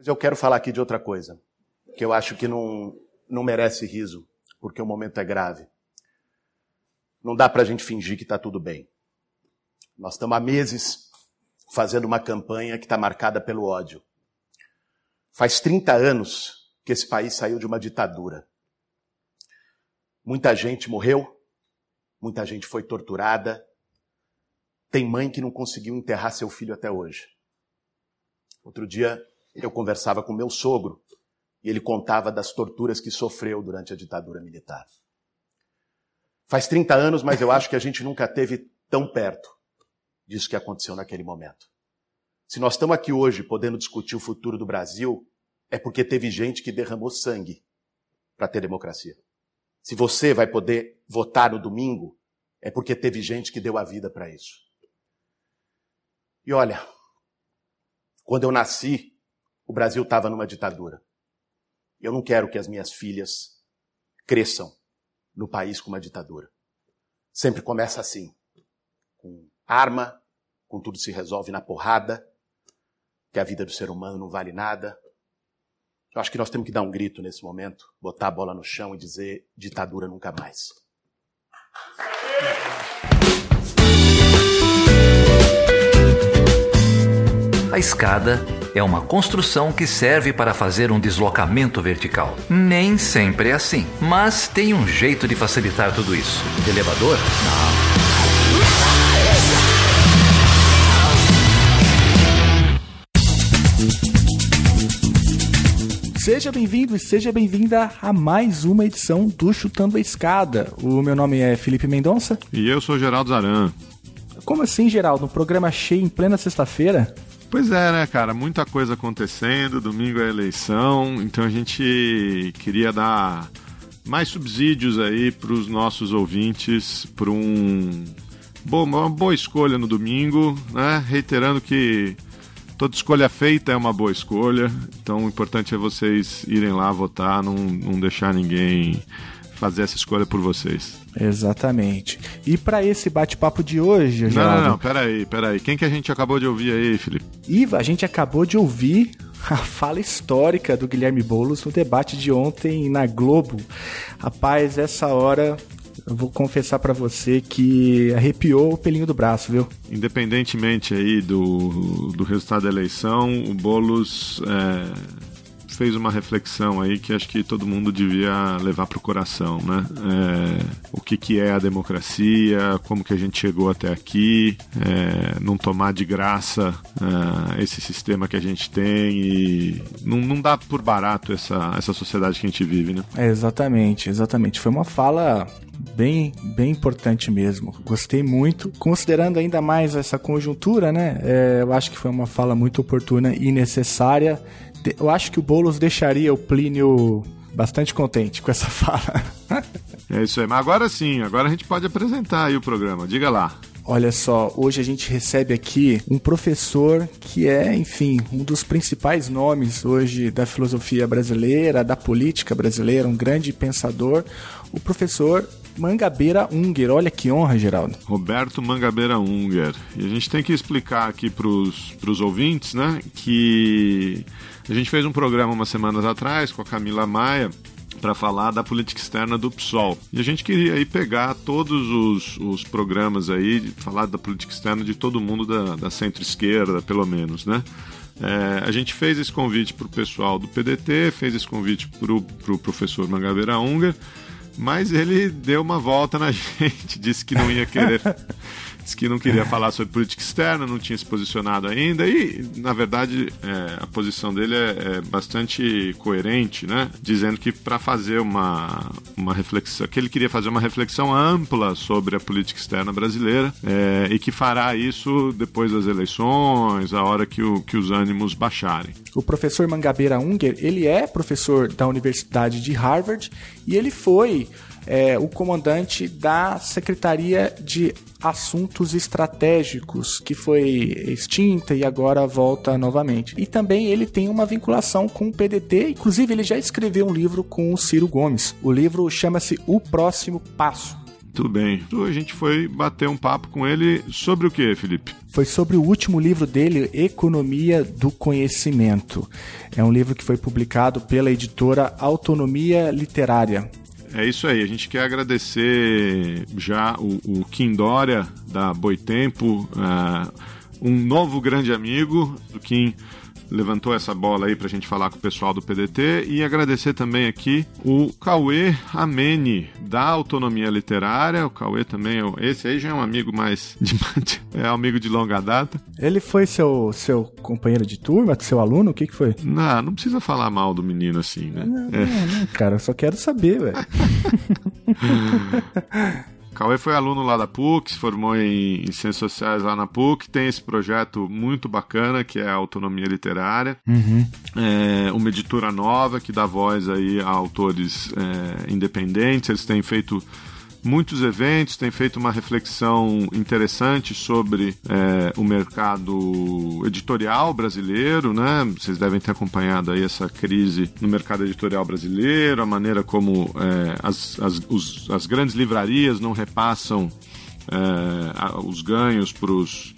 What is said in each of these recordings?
Mas eu quero falar aqui de outra coisa, que eu acho que não, não merece riso, porque o momento é grave. Não dá para a gente fingir que está tudo bem. Nós estamos há meses fazendo uma campanha que está marcada pelo ódio. Faz 30 anos que esse país saiu de uma ditadura. Muita gente morreu, muita gente foi torturada. Tem mãe que não conseguiu enterrar seu filho até hoje. Outro dia eu conversava com meu sogro e ele contava das torturas que sofreu durante a ditadura militar. Faz 30 anos, mas eu acho que a gente nunca teve tão perto disso que aconteceu naquele momento. Se nós estamos aqui hoje podendo discutir o futuro do Brasil, é porque teve gente que derramou sangue para ter democracia. Se você vai poder votar no domingo, é porque teve gente que deu a vida para isso. E olha, quando eu nasci, o Brasil estava numa ditadura. Eu não quero que as minhas filhas cresçam no país com uma ditadura. Sempre começa assim, com arma, com tudo se resolve na porrada, que a vida do ser humano não vale nada. Eu acho que nós temos que dar um grito nesse momento, botar a bola no chão e dizer ditadura nunca mais. A escada é uma construção que serve para fazer um deslocamento vertical. Nem sempre é assim, mas tem um jeito de facilitar tudo isso. De elevador? Não. Seja bem-vindo e seja bem-vinda a mais uma edição do Chutando a Escada. O meu nome é Felipe Mendonça. E eu sou Geraldo Zaran. Como assim, Geraldo? Um programa cheio em plena sexta-feira? Pois é, né, cara? Muita coisa acontecendo. Domingo é eleição, então a gente queria dar mais subsídios aí para os nossos ouvintes para um uma boa escolha no domingo, né? Reiterando que toda escolha feita é uma boa escolha, então o importante é vocês irem lá votar, não, não deixar ninguém fazer essa escolha por vocês. Exatamente. E para esse bate-papo de hoje, não, Geraldo... Não, não, peraí, peraí. Quem que a gente acabou de ouvir aí, Felipe? Iva, a gente acabou de ouvir a fala histórica do Guilherme Boulos no debate de ontem na Globo. Rapaz, essa hora eu vou confessar para você que arrepiou o pelinho do braço, viu? Independentemente aí do, do resultado da eleição, o Boulos é fez uma reflexão aí que acho que todo mundo devia levar para o coração, né? É, o que, que é a democracia, como que a gente chegou até aqui, é, não tomar de graça é, esse sistema que a gente tem e não, não dá por barato essa, essa sociedade que a gente vive, né? É, exatamente, exatamente. Foi uma fala bem, bem importante mesmo. Gostei muito. Considerando ainda mais essa conjuntura, né? É, eu acho que foi uma fala muito oportuna e necessária eu acho que o Boulos deixaria o Plínio bastante contente com essa fala. é isso aí, mas agora sim, agora a gente pode apresentar aí o programa. Diga lá. Olha só, hoje a gente recebe aqui um professor que é, enfim, um dos principais nomes hoje da filosofia brasileira, da política brasileira, um grande pensador, o professor Mangabeira Unger. Olha que honra, Geraldo. Roberto Mangabeira Unger. E a gente tem que explicar aqui para os ouvintes, né, que a gente fez um programa umas semanas atrás com a Camila Maia para falar da política externa do PSOL. E a gente queria aí pegar todos os, os programas aí, falar da política externa de todo mundo da, da centro-esquerda, pelo menos, né? É, a gente fez esse convite para o pessoal do PDT, fez esse convite para o pro professor Mangabeira Unger, mas ele deu uma volta na gente, disse que não ia querer disse que não queria falar sobre política externa, não tinha se posicionado ainda, e, na verdade, é, a posição dele é, é, bastante coerente, né? Dizendo que para fazer uma, uma reflexão, que ele queria fazer uma reflexão ampla sobre a política externa brasileira é, e que fará isso depois das eleições, a hora que, o, que os ânimos baixarem. O professor Mangabeira Unger, ele é professor da Universidade de Harvard e ele foi é, o comandante da Secretaria de Assuntos Estratégicos, que foi extinta e agora volta novamente. E também ele tem uma vinculação com o PDT, inclusive ele já escreveu um livro com o Ciro Gomes. O livro chama-se O Próximo Passo. Tudo bem. Então a gente foi bater um papo com ele sobre o que, Felipe? Foi sobre o último livro dele, Economia do Conhecimento. É um livro que foi publicado pela editora Autonomia Literária. É isso aí, a gente quer agradecer já o, o Kim Dória, da Boitempo, uh, um novo grande amigo do Kim levantou essa bola aí para a gente falar com o pessoal do PDT e agradecer também aqui o Cauê Amene, da Autonomia Literária. O Cauê também, é, esse aí já é um amigo mais. De, é amigo de longa data. Ele foi seu, seu companheiro de turma, seu aluno? O que, que foi? Não, não precisa falar mal do menino assim, né? Não, é. não, não cara, eu só quero saber, velho. Cauê foi aluno lá da PUC, se formou em, em, Ciências Sociais lá na PUC, tem esse projeto muito bacana que é a Autonomia Literária, uhum. é, uma editora nova que dá voz aí a autores é, independentes, eles têm feito muitos eventos, tem feito uma reflexão interessante sobre é, o mercado editorial brasileiro, né? Vocês devem ter acompanhado aí essa crise no mercado editorial brasileiro, a maneira como é, as, as, os, as grandes livrarias não repassam é, os ganhos para os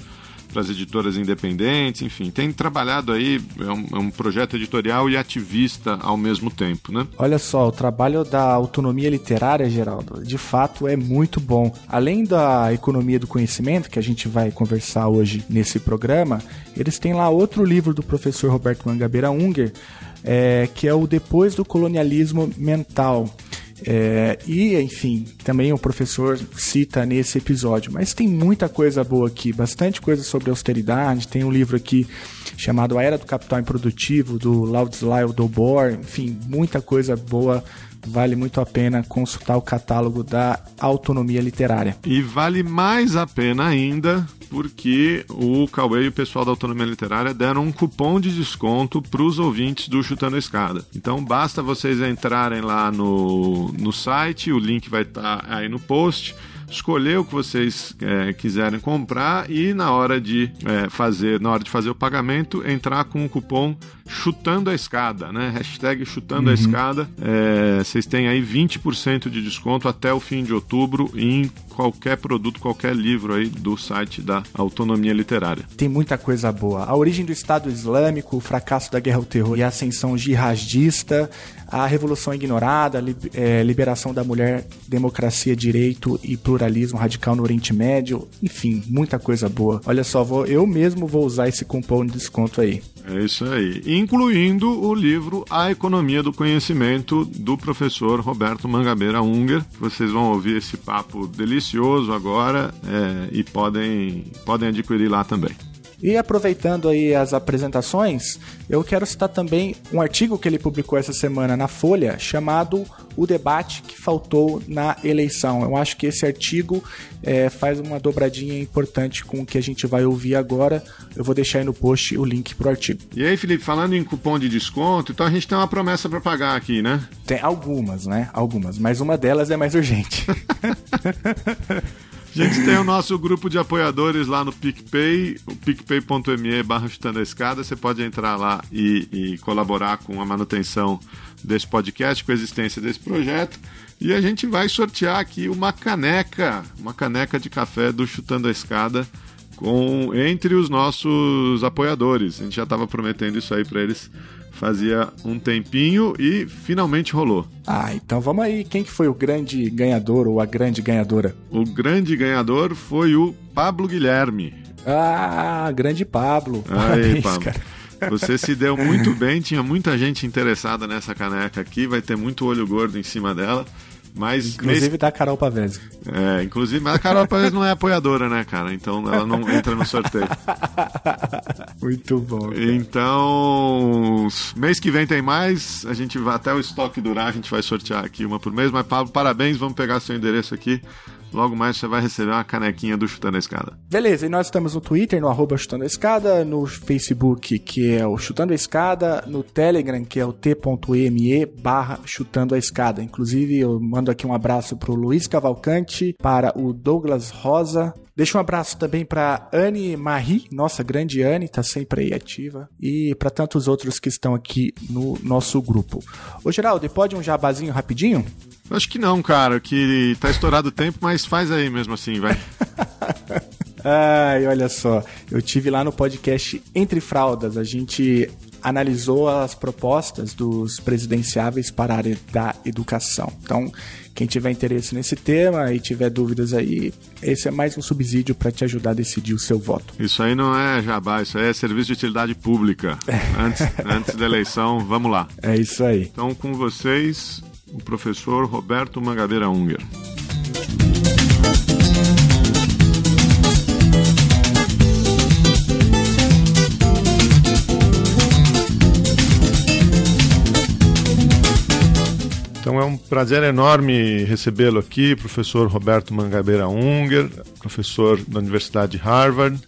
para as editoras independentes, enfim, tem trabalhado aí, é um, é um, projeto editorial e ativista ao mesmo tempo, né? Olha só, o trabalho da autonomia literária, Geraldo, de fato é muito bom. Além da economia do conhecimento, que a gente vai conversar hoje nesse programa, eles têm lá outro livro do professor Roberto Mangabeira Unger, é, que é o Depois do Colonialismo Mental. É, e, enfim, também o professor cita nesse episódio. Mas tem muita coisa boa aqui, bastante coisa sobre austeridade. Tem um livro aqui chamado A Era do Capital Improdutivo, do Ladislau Dobor. Enfim, muita coisa boa vale muito a pena consultar o catálogo da Autonomia Literária. E vale mais a pena ainda porque o Cauê e o pessoal da Autonomia Literária deram um cupom de desconto para os ouvintes do Chutando a Escada. Então basta vocês entrarem lá no, no site, o link vai estar tá aí no post escolher o que vocês é, quiserem comprar e na hora de é, fazer na hora de fazer o pagamento entrar com o cupom chutando a escada, né? Hashtag chutando uhum. a escada. É, vocês têm aí 20% de desconto até o fim de outubro em qualquer produto, qualquer livro aí do site da Autonomia Literária. Tem muita coisa boa. A origem do Estado Islâmico, o fracasso da guerra ao terror e a ascensão jihadista, a Revolução Ignorada, a é, liberação da mulher, democracia, direito e pluralismo radical no Oriente Médio, enfim, muita coisa boa. Olha só, vou, eu mesmo vou usar esse cupom de desconto aí. É isso aí. Incluindo o livro A Economia do Conhecimento, do professor Roberto Mangabeira Unger. Vocês vão ouvir esse papo delicioso agora é, e podem, podem adquirir lá também. E aproveitando aí as apresentações, eu quero citar também um artigo que ele publicou essa semana na Folha, chamado O Debate que Faltou na Eleição. Eu acho que esse artigo é, faz uma dobradinha importante com o que a gente vai ouvir agora. Eu vou deixar aí no post o link pro artigo. E aí, Felipe, falando em cupom de desconto, então a gente tem uma promessa para pagar aqui, né? Tem algumas, né? Algumas, mas uma delas é mais urgente. A gente tem o nosso grupo de apoiadores lá no PicPay, o picpay.me barra chutando a escada. Você pode entrar lá e, e, colaborar com a manutenção desse podcast, com a existência desse projeto. E a gente vai sortear aqui uma caneca, uma caneca de café do Chutando a Escada com entre os nossos apoiadores. A gente já estava prometendo isso aí para eles fazia um tempinho e finalmente rolou. Ah, então vamos aí. Quem que foi o grande ganhador ou a grande ganhadora? O grande ganhador foi o Pablo Guilherme. Ah, grande Pablo. Aí, Pablo. Cara. Você se deu muito bem, tinha muita gente interessada nessa caneca aqui, vai ter muito olho gordo em cima dela. Mas inclusive mês... da Carol Pavese. É, inclusive, mas a Carol Pavese não é apoiadora, né, cara? Então ela não entra no sorteio. Muito bom. Cara. Então, mês que vem tem mais. A gente vai até o estoque durar, a gente vai sortear aqui uma por mês. Mas Pablo, parabéns, vamos pegar seu endereço aqui. Logo mais você vai receber uma canequinha do Chutando a Escada. Beleza, e nós estamos no Twitter, no arroba Chutando a Escada, no Facebook, que é o Chutando a Escada, no Telegram, que é o t.me barra Chutando a Escada. Inclusive, eu mando aqui um abraço pro Luiz Cavalcante, para o Douglas Rosa, Deixa um abraço também para Anne Marie, nossa grande Anne, tá sempre aí ativa, e para tantos outros que estão aqui no nosso grupo. Ô Geraldo, pode um jabazinho rapidinho? Acho que não, cara, que tá estourado o tempo, mas faz aí mesmo assim, vai. Ai, olha só, eu tive lá no podcast Entre Fraldas, a gente analisou as propostas dos presidenciáveis para a área da educação. Então, quem tiver interesse nesse tema e tiver dúvidas aí, esse é mais um subsídio para te ajudar a decidir o seu voto. Isso aí não é jabá, isso aí é serviço de utilidade pública. Antes, antes da eleição, vamos lá. É isso aí. Então, com vocês, o professor Roberto Mangabeira Unger. Então é um prazer enorme recebê-lo aqui, professor Roberto Mangabeira Unger, professor da Universidade de Harvard,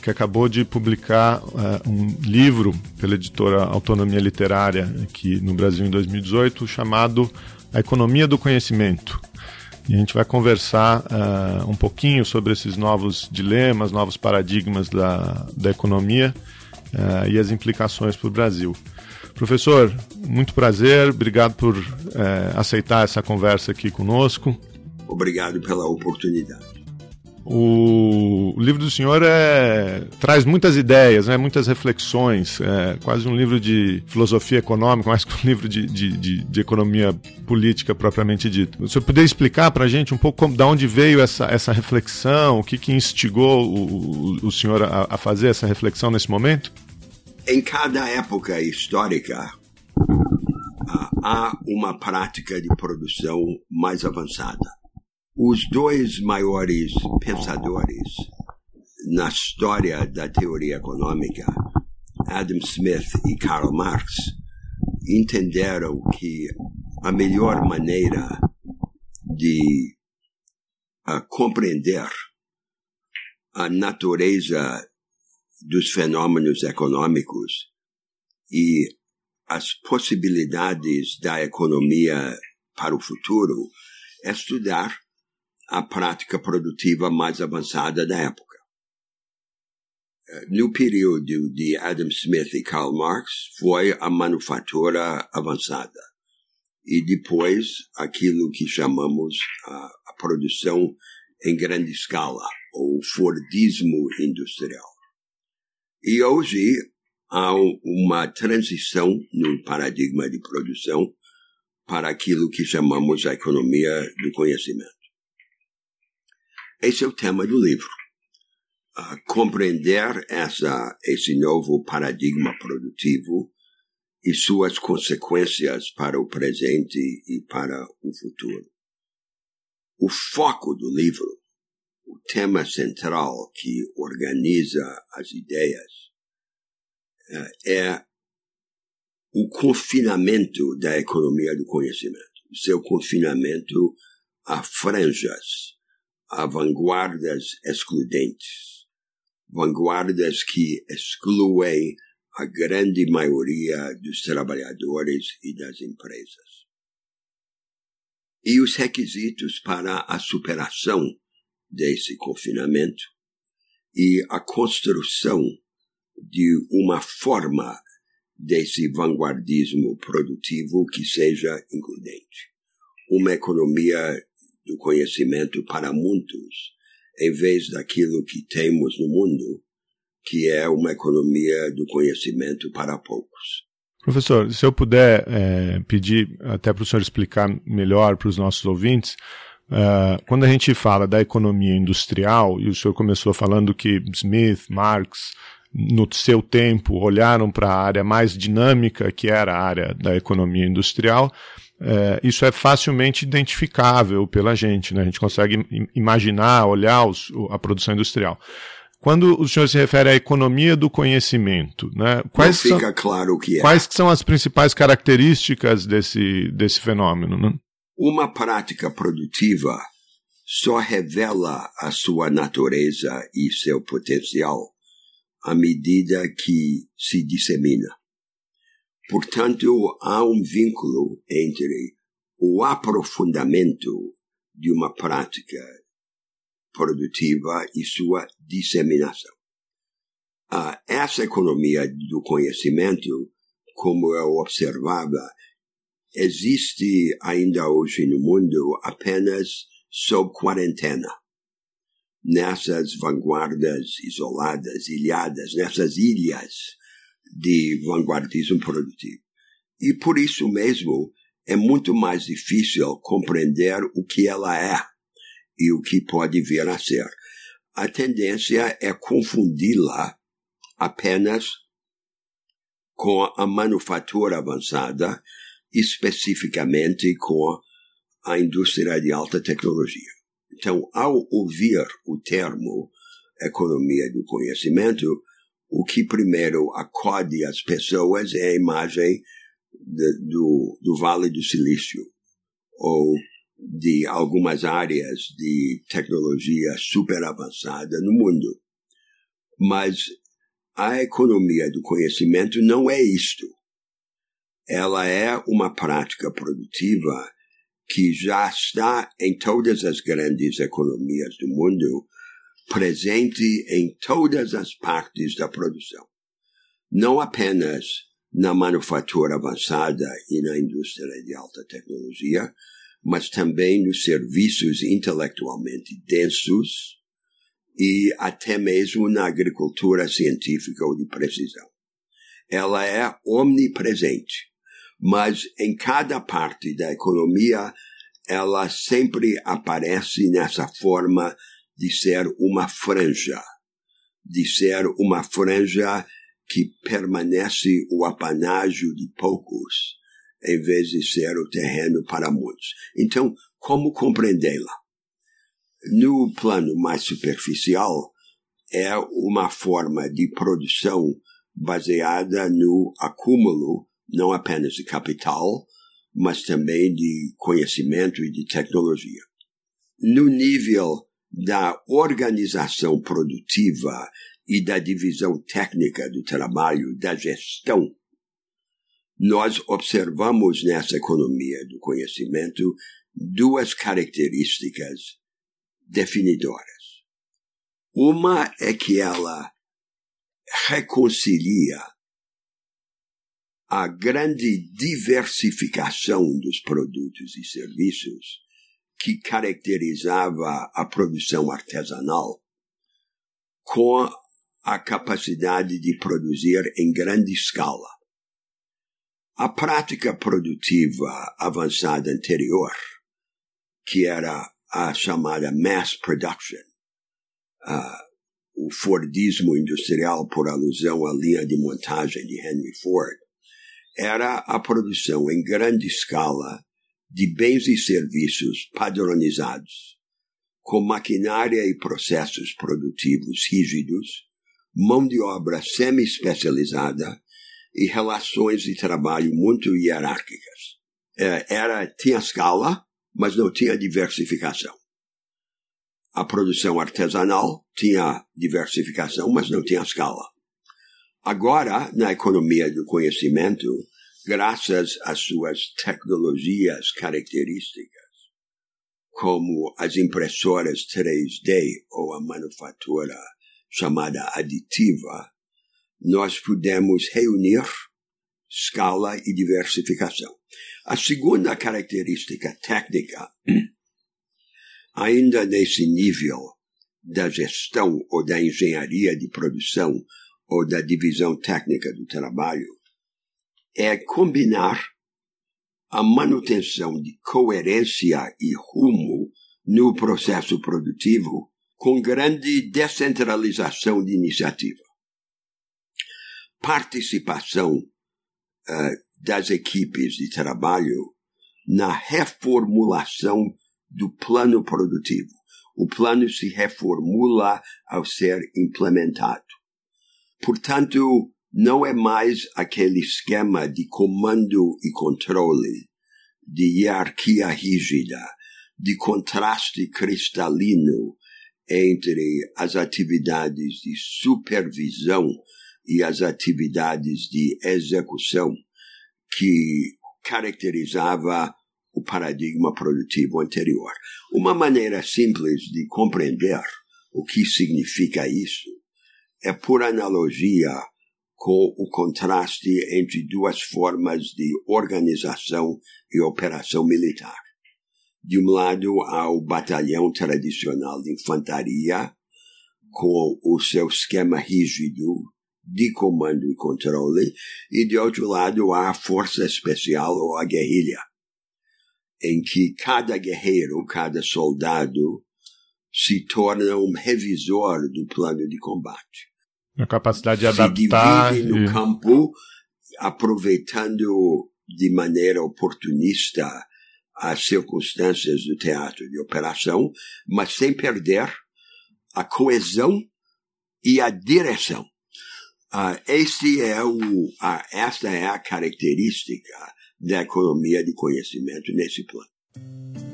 que acabou de publicar uh, um livro pela editora Autonomia Literária aqui no Brasil em 2018, chamado A Economia do Conhecimento. E a gente vai conversar uh, um pouquinho sobre esses novos dilemas, novos paradigmas da, da economia uh, e as implicações para o Brasil. Professor, muito prazer, obrigado por é, aceitar essa conversa aqui conosco. Obrigado pela oportunidade. O, livro do senhor é, traz muitas ideias, né, muitas reflexões, é quase um livro de filosofia econômica, mais que um livro de, de, de, de economia política propriamente dito. O senhor poderia explicar para a gente um pouco como, de onde veio essa, essa reflexão, o que, que instigou o, o, o senhor a, a fazer essa reflexão nesse momento? Em cada época histórica, há uma prática de produção mais avançada. Os dois maiores pensadores na história da teoria econômica, Adam Smith e Karl Marx, entenderam que a melhor maneira de uh, compreender a natureza dos fenômenos econômicos e as possibilidades da economia para o futuro é estudar a prática produtiva mais avançada da época. No período de Adam Smith e Karl Marx, foi a manufatura avançada. E depois, aquilo que chamamos a, a produção em grande escala, ou Fordismo industrial. E hoje há uma transição no paradigma de produção para aquilo que chamamos a economia do conhecimento. Esse é o tema do livro. Uh, compreender essa, esse novo paradigma produtivo e suas consequências para o presente e para o futuro. O foco do livro tema central que organiza as ideias é, é o confinamento da economia do conhecimento, seu confinamento a franjas, a vanguardas excludentes, vanguardas que excluem a grande maioria dos trabalhadores e das empresas. E os requisitos para a superação desse confinamento e a construção de uma forma desse vanguardismo produtivo que seja includente. Uma economia do conhecimento para muitos, em vez daquilo que temos no mundo, que é uma economia do conhecimento para poucos. Professor, se eu puder é, pedir até para o senhor explicar melhor para os nossos ouvintes, Uh, quando a gente fala da economia industrial, e o senhor começou falando que Smith, Marx, no seu tempo, olharam para a área mais dinâmica, que era a área da economia industrial, uh, isso é facilmente identificável pela gente, né? a gente consegue imaginar, olhar os, a produção industrial. Quando o senhor se refere à economia do conhecimento, né? Quais Não fica são, claro o que é. Quais são as principais características desse, desse fenômeno? Né? Uma prática produtiva só revela a sua natureza e seu potencial à medida que se dissemina. Portanto, há um vínculo entre o aprofundamento de uma prática produtiva e sua disseminação. Uh, essa economia do conhecimento, como eu observava, existe ainda hoje no mundo apenas sob quarentena. Nessas vanguardas isoladas, ilhadas, nessas ilhas de vanguardismo produtivo. E por isso mesmo é muito mais difícil compreender o que ela é e o que pode vir a ser. A tendência é confundi-la apenas com a manufatura avançada, especificamente com a indústria de alta tecnologia. Então, ao ouvir o termo economia do conhecimento, o que primeiro acode as pessoas é a imagem de, do, do Vale do Silício, ou de algumas áreas de tecnologia super avançada no mundo. Mas a economia do conhecimento não é isto. Ela é uma prática produtiva que já está em todas as grandes economias do mundo, presente em todas as partes da produção. Não apenas na manufatura avançada e na indústria de alta tecnologia, mas também nos serviços intelectualmente densos e até mesmo na agricultura científica ou de precisão. Ela é omnipresente, mas em cada parte da economia ela sempre aparece nessa forma de ser uma franja, de ser uma franja que permanece o apanágio de poucos, em vez de ser o terreno para muitos. Então, como compreendê-la? No plano mais superficial, é uma forma de produção baseada no acúmulo não apenas de capital, mas também de conhecimento e de tecnologia. No nível da organização produtiva e da divisão técnica do trabalho, da gestão, nós observamos nessa economia do conhecimento duas características definidoras. Uma é que ela reconcilia a grande diversificação dos produtos e serviços que caracterizava a produção artesanal com a capacidade de produzir em grande escala. A prática produtiva avançada anterior, que era a chamada mass production, uh, o Fordismo industrial por alusão à linha de montagem de Henry Ford, era a produção em grande escala de bens e serviços padronizados, com maquinária e processos produtivos rígidos, mão de obra semi-especializada e relações de trabalho muito hierárquicas. É, era, tinha escala, mas não tinha diversificação. A produção artesanal tinha diversificação, mas não tinha escala. Agora, na economia do conhecimento, graças às suas tecnologias características, como as impressoras 3D ou a manufatura chamada aditiva, nós pudemos reunir escala e diversificação. A segunda característica técnica, ainda nesse nível da gestão ou da engenharia de produção ou da divisão técnica do trabalho é combinar a manutenção de coerência e rumo no processo produtivo com grande descentralização de iniciativa. Participação uh, das equipes de trabalho na reformulação do plano produtivo. O plano se reformula ao ser implementado. Portanto, não é mais aquele esquema de comando e controle, de hierarquia rígida, de contraste cristalino entre as atividades de supervisão e as atividades de execução que caracterizava o paradigma produtivo anterior. Uma maneira simples de compreender o que significa isso é por analogia com o contraste entre duas formas de organização e operação militar. De um lado, há o batalhão tradicional de infantaria, com o seu esquema rígido de comando e controle, e de outro lado, há a força especial ou a guerrilha, em que cada guerreiro, cada soldado, se torna um revisor do plano de combate. A capacidade de adaptar. Se divide no e... campo, aproveitando de maneira oportunista as circunstâncias do teatro de operação, mas sem perder a coesão e a direção. Uh, este é o, uh, esta é a característica da economia de conhecimento nesse plano.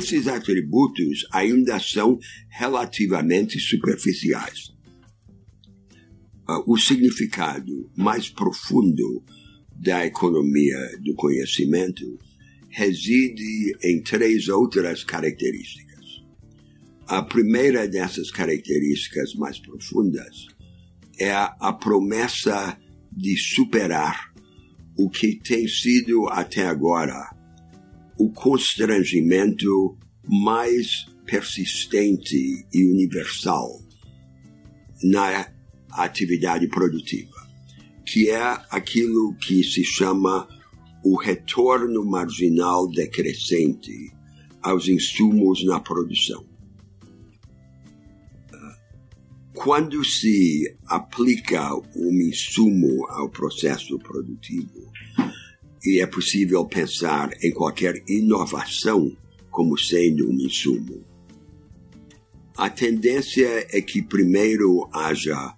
Esses atributos ainda são relativamente superficiais. Uh, o significado mais profundo da economia do conhecimento reside em três outras características. A primeira dessas características mais profundas é a promessa de superar o que tem sido até agora o constrangimento mais persistente e universal na atividade produtiva, que é aquilo que se chama o retorno marginal decrescente aos insumos na produção. Quando se aplica um insumo ao processo produtivo, e é possível pensar em qualquer inovação como sendo um insumo. A tendência é que primeiro haja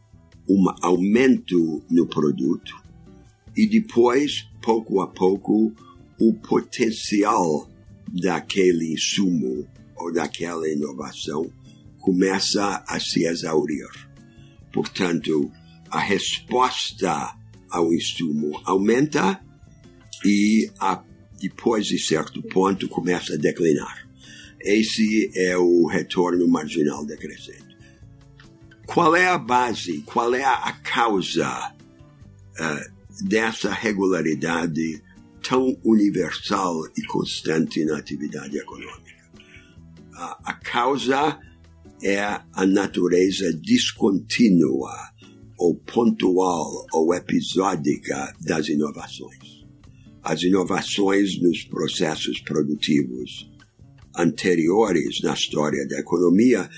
um aumento no produto e depois, pouco a pouco, o potencial daquele insumo ou daquela inovação começa a se exaurir. Portanto, a resposta ao insumo aumenta e a, depois de certo ponto começa a declinar. Esse é o retorno marginal decrescente. Qual é a base, qual é a causa uh, dessa regularidade tão universal e constante na atividade econômica? Uh, a causa é a natureza descontínua ou pontual ou episódica das inovações as inovações nos processos produtivos anteriores na história da economia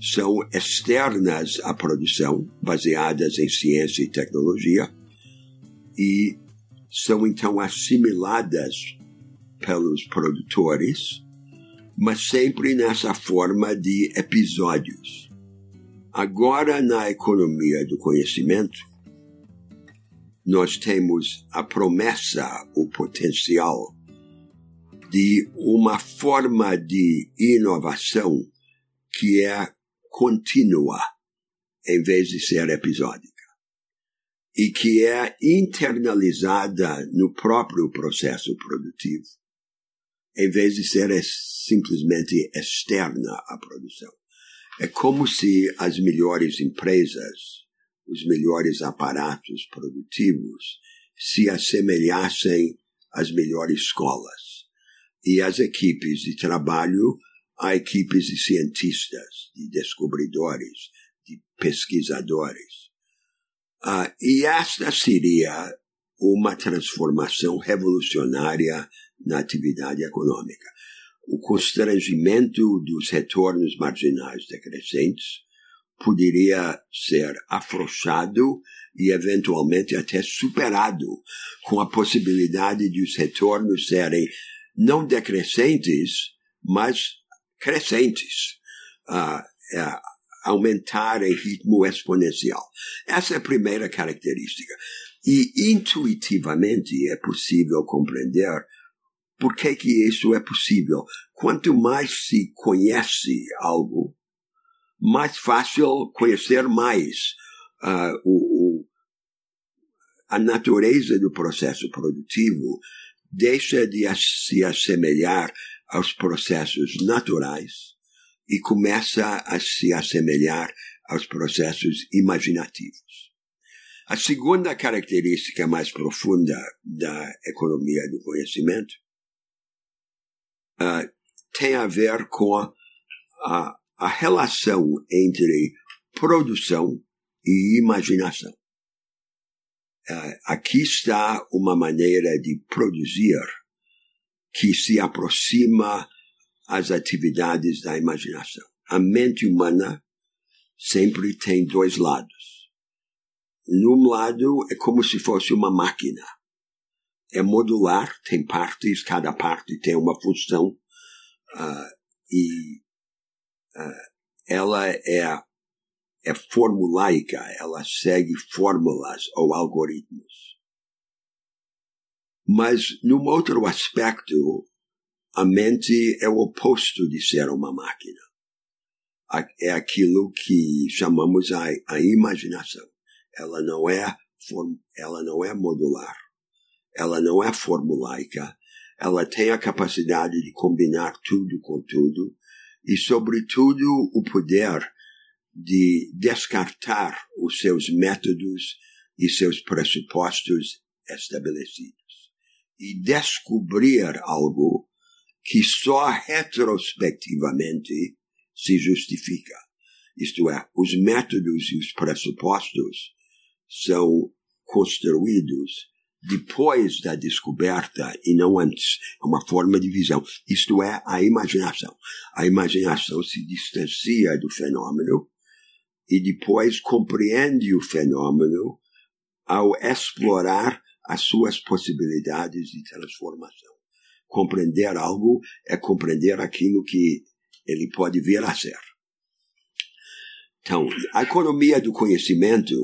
são externas à produção, baseadas em ciência e tecnologia, e são então assimiladas pelos produtores, mas sempre nessa forma de episódios. Agora, na economia do conhecimento, nós temos a promessa, o potencial de uma forma de inovação que é contínua em vez de ser episódica e que é internalizada no próprio processo produtivo em vez de ser simplesmente externa à produção. É como se as melhores empresas os melhores aparatos produtivos se assemelhassem às melhores escolas e as equipes de trabalho a equipes de cientistas, de descobridores, de pesquisadores. Uh, e esta seria uma transformação revolucionária na atividade econômica. O constrangimento dos retornos marginais decrescentes poderia ser afrouxado e eventualmente até superado, com a possibilidade de os retornos serem não decrescentes, mas crescentes. Uh, é, aumentar em ritmo exponencial. Essa é a primeira característica. E intuitivamente é possível compreender por que, que isso é possível. Quanto mais se conhece algo, mais fácil conhecer mais uh, o, o, a natureza do processo produtivo deixa de se assemelhar aos processos naturais e começa a se assemelhar aos processos imaginativos. A segunda característica mais profunda da economia do conhecimento uh, tem a ver com a, a relação entre produção e imaginação. Uh, aqui está uma maneira de produzir que se aproxima às atividades da imaginação. A mente humana sempre tem dois lados. Num lado é como se fosse uma máquina. É modular, tem partes, cada parte tem uma função uh, e ela é é formulaica, ela segue fórmulas ou algoritmos. Mas, num outro aspecto, a mente é o oposto de ser uma máquina. É aquilo que chamamos a, a imaginação. Ela não é ela não é modular. Ela não é formulaica. Ela tem a capacidade de combinar tudo com tudo e, sobretudo, o poder de descartar os seus métodos e seus pressupostos estabelecidos e descobrir algo que só retrospectivamente se justifica. Isto é, os métodos e os pressupostos são construídos depois da descoberta e não antes. É uma forma de visão. Isto é a imaginação. A imaginação se distancia do fenômeno e depois compreende o fenômeno ao explorar as suas possibilidades de transformação. Compreender algo é compreender aquilo que ele pode vir a ser. Então, a economia do conhecimento,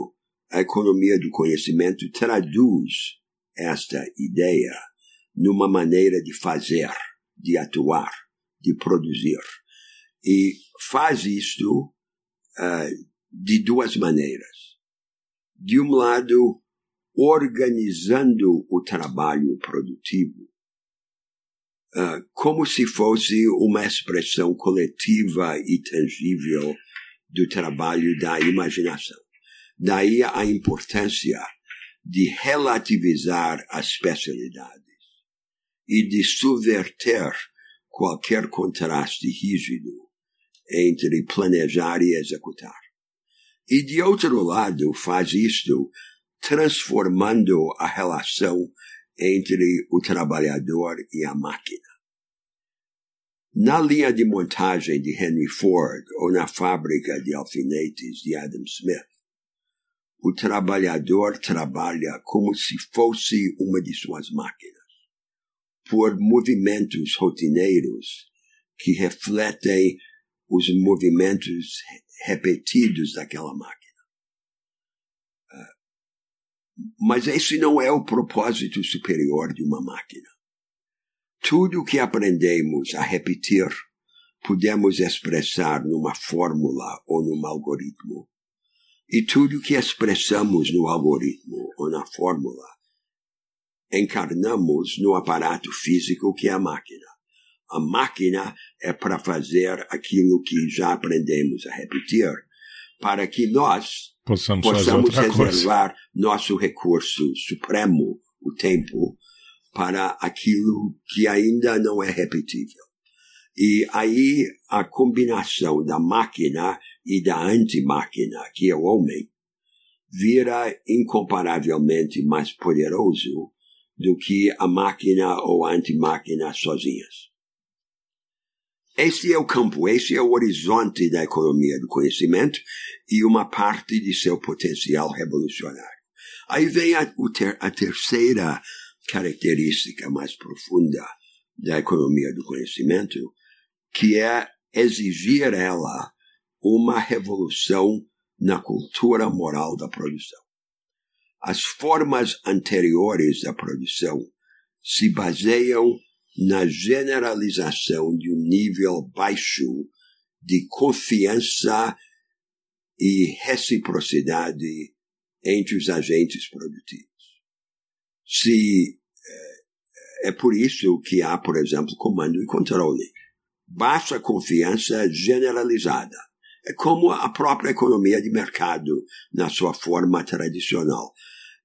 a economia do conhecimento traduz esta ideia numa maneira de fazer, de atuar, de produzir. E faz isto uh, de duas maneiras. De um lado, organizando o trabalho produtivo, uh, como se fosse uma expressão coletiva e tangível do trabalho da imaginação. Daí a importância de relativizar as especialidades e de subverter qualquer contraste rígido entre planejar e executar. E de outro lado, faz isto transformando a relação entre o trabalhador e a máquina. Na linha de montagem de Henry Ford ou na fábrica de alfinetes de Adam Smith, o trabalhador trabalha como se fosse uma de suas máquinas, por movimentos rotineiros que refletem os movimentos repetidos daquela máquina. Ah, mas esse não é o propósito superior de uma máquina. Tudo o que aprendemos a repetir podemos expressar numa fórmula ou num algoritmo. E tudo que expressamos no algoritmo ou na fórmula encarnamos no aparato físico que é a máquina. A máquina é para fazer aquilo que já aprendemos a repetir, para que nós possamos, possamos reservar coisa. nosso recurso supremo, o tempo, para aquilo que ainda não é repetível. E aí a combinação da máquina e da antimáquina, que é o homem, vira incomparavelmente mais poderoso do que a máquina ou a antimáquina sozinhas. Esse é o campo, esse é o horizonte da economia do conhecimento e uma parte de seu potencial revolucionário. Aí vem a, a terceira característica mais profunda da economia do conhecimento, que é exigir ela uma revolução na cultura moral da produção. As formas anteriores da produção se baseiam na generalização de um nível baixo de confiança e reciprocidade entre os agentes produtivos. Se é, é por isso que há, por exemplo, comando e controle. Baixa confiança generalizada. É como a própria economia de mercado na sua forma tradicional.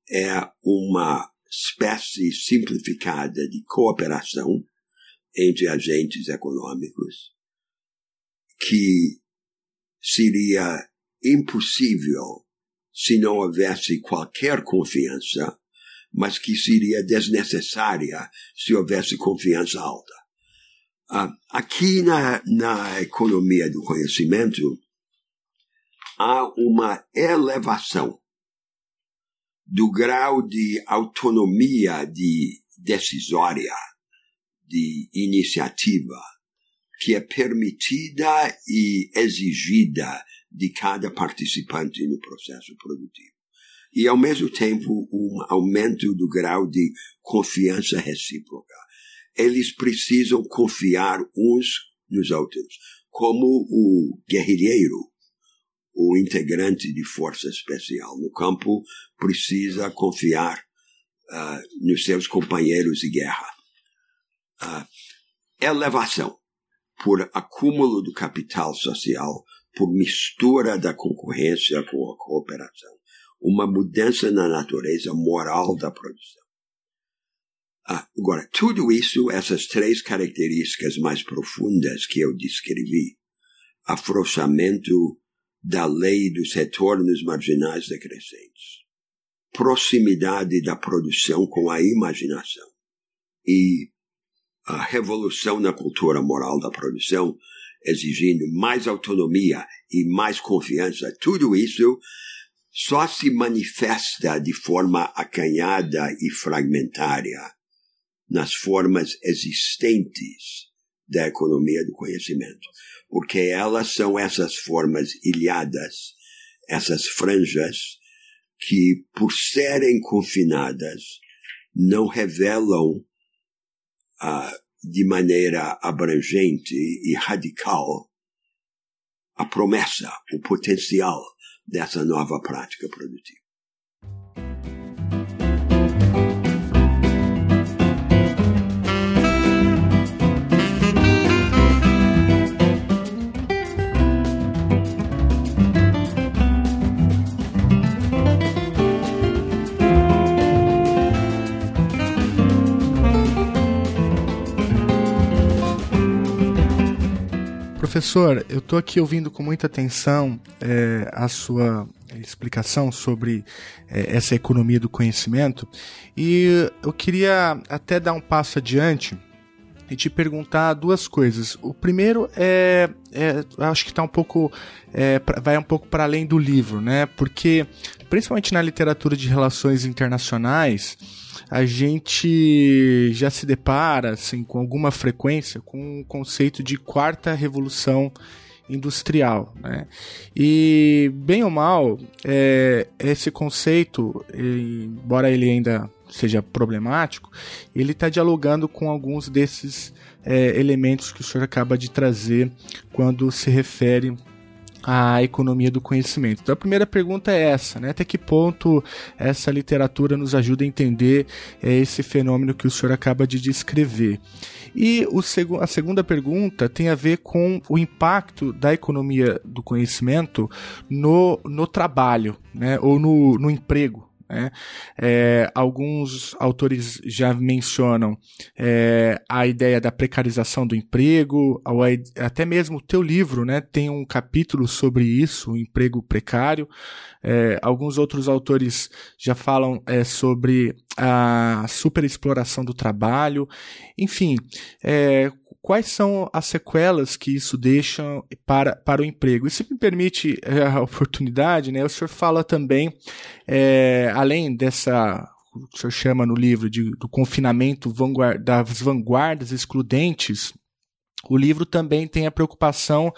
É uma espécie simplificada de cooperação entre agentes econômicos que seria impossível se não houvesse qualquer confiança, mas que seria desnecessária se houvesse confiança alta. Ah, aqui na, na economia do conhecimento, há uma elevação do grau de autonomia de decisória, de iniciativa, que é permitida e exigida de cada participante no processo produtivo. E, ao mesmo tempo, um aumento do grau de confiança recíproca. Eles precisam confiar uns nos outros, como o guerrilheiro, o integrante de força especial no campo, precisa confiar uh, nos seus companheiros de guerra. Uh, elevação por acúmulo do capital social por mistura da concorrência com a cooperação, uma mudança na natureza moral da produção. Ah, agora, tudo isso, essas três características mais profundas que eu descrevi, afrouxamento da lei dos retornos marginais decrescentes, proximidade da produção com a imaginação e a revolução na cultura moral da produção exigindo mais autonomia e mais confiança, tudo isso só se manifesta de forma acanhada e fragmentária nas formas existentes da economia do conhecimento, porque elas são essas formas ilhadas, essas franjas que, por serem confinadas, não revelam a de maneira abrangente e radical a promessa, o potencial dessa nova prática produtiva. Professor, eu estou aqui ouvindo com muita atenção é, a sua explicação sobre é, essa economia do conhecimento e eu queria até dar um passo adiante e te perguntar duas coisas. O primeiro é, é acho que está um pouco, é, vai um pouco para além do livro, né? Porque principalmente na literatura de relações internacionais a gente já se depara assim, com alguma frequência com o conceito de quarta revolução industrial. Né? E, bem ou mal, é, esse conceito, embora ele ainda seja problemático, ele está dialogando com alguns desses é, elementos que o senhor acaba de trazer quando se refere a economia do conhecimento. Então a primeira pergunta é essa, né? Até que ponto essa literatura nos ajuda a entender é, esse fenômeno que o senhor acaba de descrever? E o seg a segunda pergunta tem a ver com o impacto da economia do conhecimento no, no trabalho, né? Ou no, no emprego, né? É, alguns autores já mencionam é, a ideia da precarização do emprego, até mesmo o teu livro né, tem um capítulo sobre isso, o emprego precário. É, alguns outros autores já falam é, sobre a superexploração do trabalho. Enfim, é, quais são as sequelas que isso deixa para, para o emprego. E se me permite é, a oportunidade, né, o senhor fala também, é, além dessa, o senhor chama no livro de, do confinamento vanguard, das vanguardas excludentes, o livro também tem a preocupação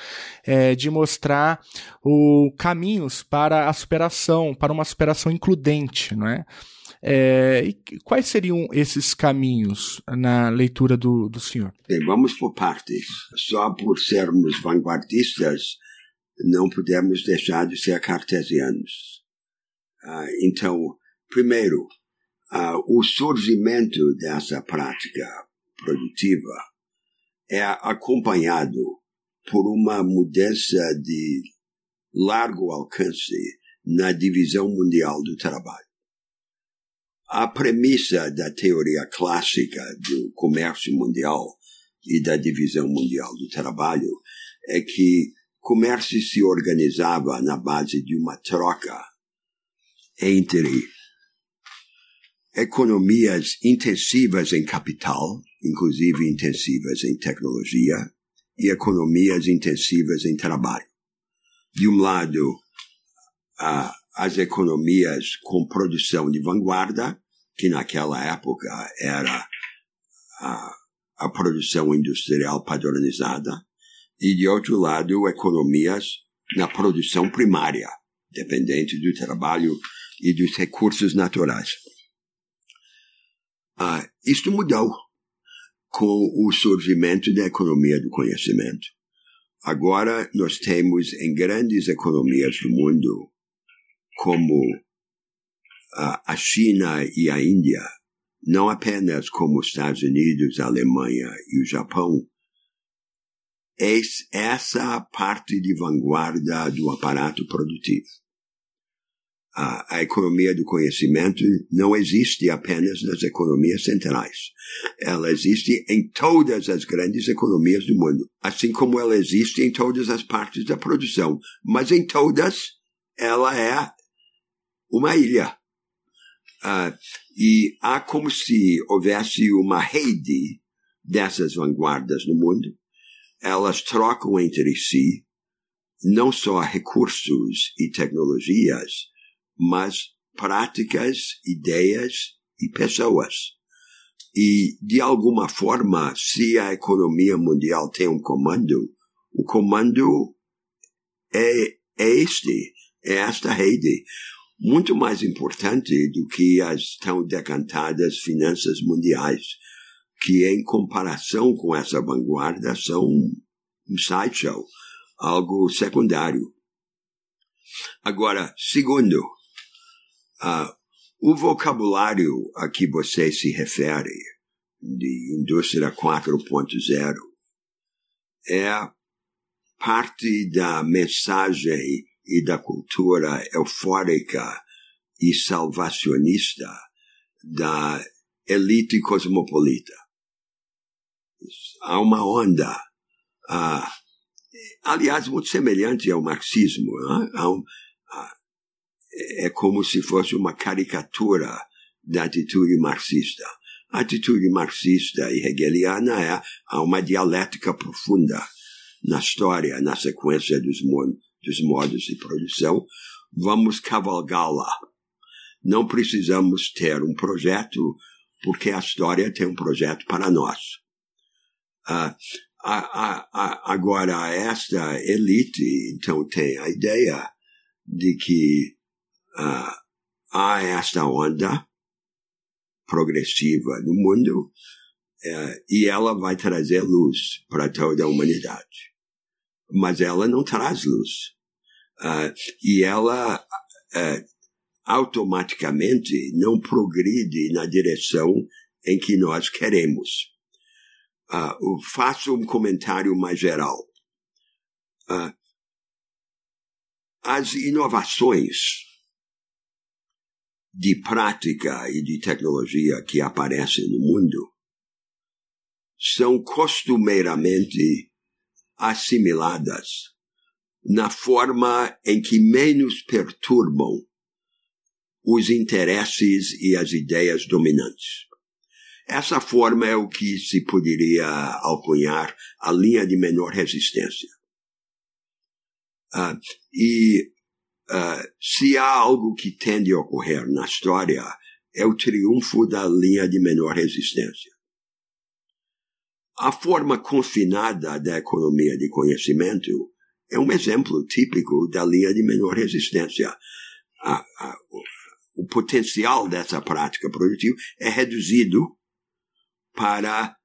é, de mostrar o caminhos para a superação, para uma superação includente, não é? É, e quais seriam esses caminhos na leitura do, do senhor? Bem, vamos por partes. Só por sermos vanguardistas, não podemos deixar de ser cartesianos. Ah, então, primeiro, ah, o surgimento dessa prática produtiva é acompanhado por uma mudança de largo alcance na divisão mundial do trabalho. A premissa da teoria clássica do comércio mundial e da divisão mundial do trabalho é que comércio se organizava na base de uma troca entre economias intensivas em capital, inclusive intensivas em tecnologia, e economias intensivas em trabalho. De um lado, a, as economias com produção de vanguarda, que naquela época era a, a produção industrial padronizada, e de outro lado, economias na produção primária, dependente do trabalho e dos recursos naturais. Ah, isto mudou com o surgimento da economia do conhecimento. Agora nós temos em grandes economias do mundo, como a China e a Índia, não apenas como os Estados Unidos, a Alemanha e o Japão, essa parte de vanguarda do aparato produtivo a, a economia do conhecimento não existe apenas nas economias centrais. Ela existe em todas as grandes economias do mundo, assim como ela existe em todas as partes da produção. Mas em todas, ela é uma ilha. Uh, e há como se houvesse uma rede dessas vanguardas no mundo. Elas trocam entre si não só recursos e tecnologias, mas práticas, ideias e pessoas. E, de alguma forma, se a economia mundial tem um comando, o comando é, é este, é esta rede. Muito mais importante do que as tão decantadas finanças mundiais, que em comparação com essa vanguarda são um sideshow, algo secundário. Agora, segundo, Uh, o vocabulário a que você se refere, de indústria 4.0, é parte da mensagem e da cultura eufórica e salvacionista da elite cosmopolita. Há uma onda, uh, aliás, muito semelhante ao marxismo. Um, uh, é como se fosse uma caricatura da atitude marxista. A atitude marxista e hegeliana é há uma dialética profunda na história, na sequência dos, dos modos de produção. Vamos cavalgá-la. Não precisamos ter um projeto, porque a história tem um projeto para nós. Uh, a, a, a, agora, esta elite, então, tem a ideia de que uh, há esta onda progressiva no mundo uh, e ela vai trazer luz para toda a humanidade. Mas ela não traz luz. Uh, e ela uh, automaticamente não progride na direção em que nós queremos. Uh, faço um comentário mais geral. Uh, as inovações de prática e de tecnologia que aparecem no mundo são costumeiramente assimiladas na forma em que menos perturbam os interesses e as ideias dominantes. Essa forma é o que se poderia alcunhar a linha de menor resistência. Uh, e Uh, se há algo que tende a ocorrer na história, é o triunfo da linha de menor resistência. a forma confinada da economia de conhecimento é um exemplo típico da linha de menor resistência. A, a, o, o potencial dessa prática produtiva é reduzido para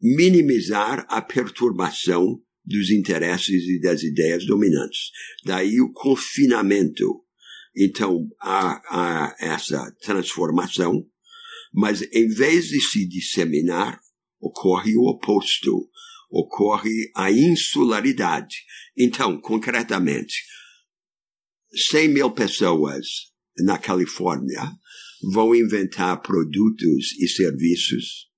minimizar a perturbação dos interesses e das ideias dominantes. Daí o confinamento. Então, há, há essa transformação, mas em vez de se disseminar, ocorre o oposto. Ocorre a insularidade. Então, concretamente, 100 mil pessoas na Califórnia vão inventar produtos e serviços,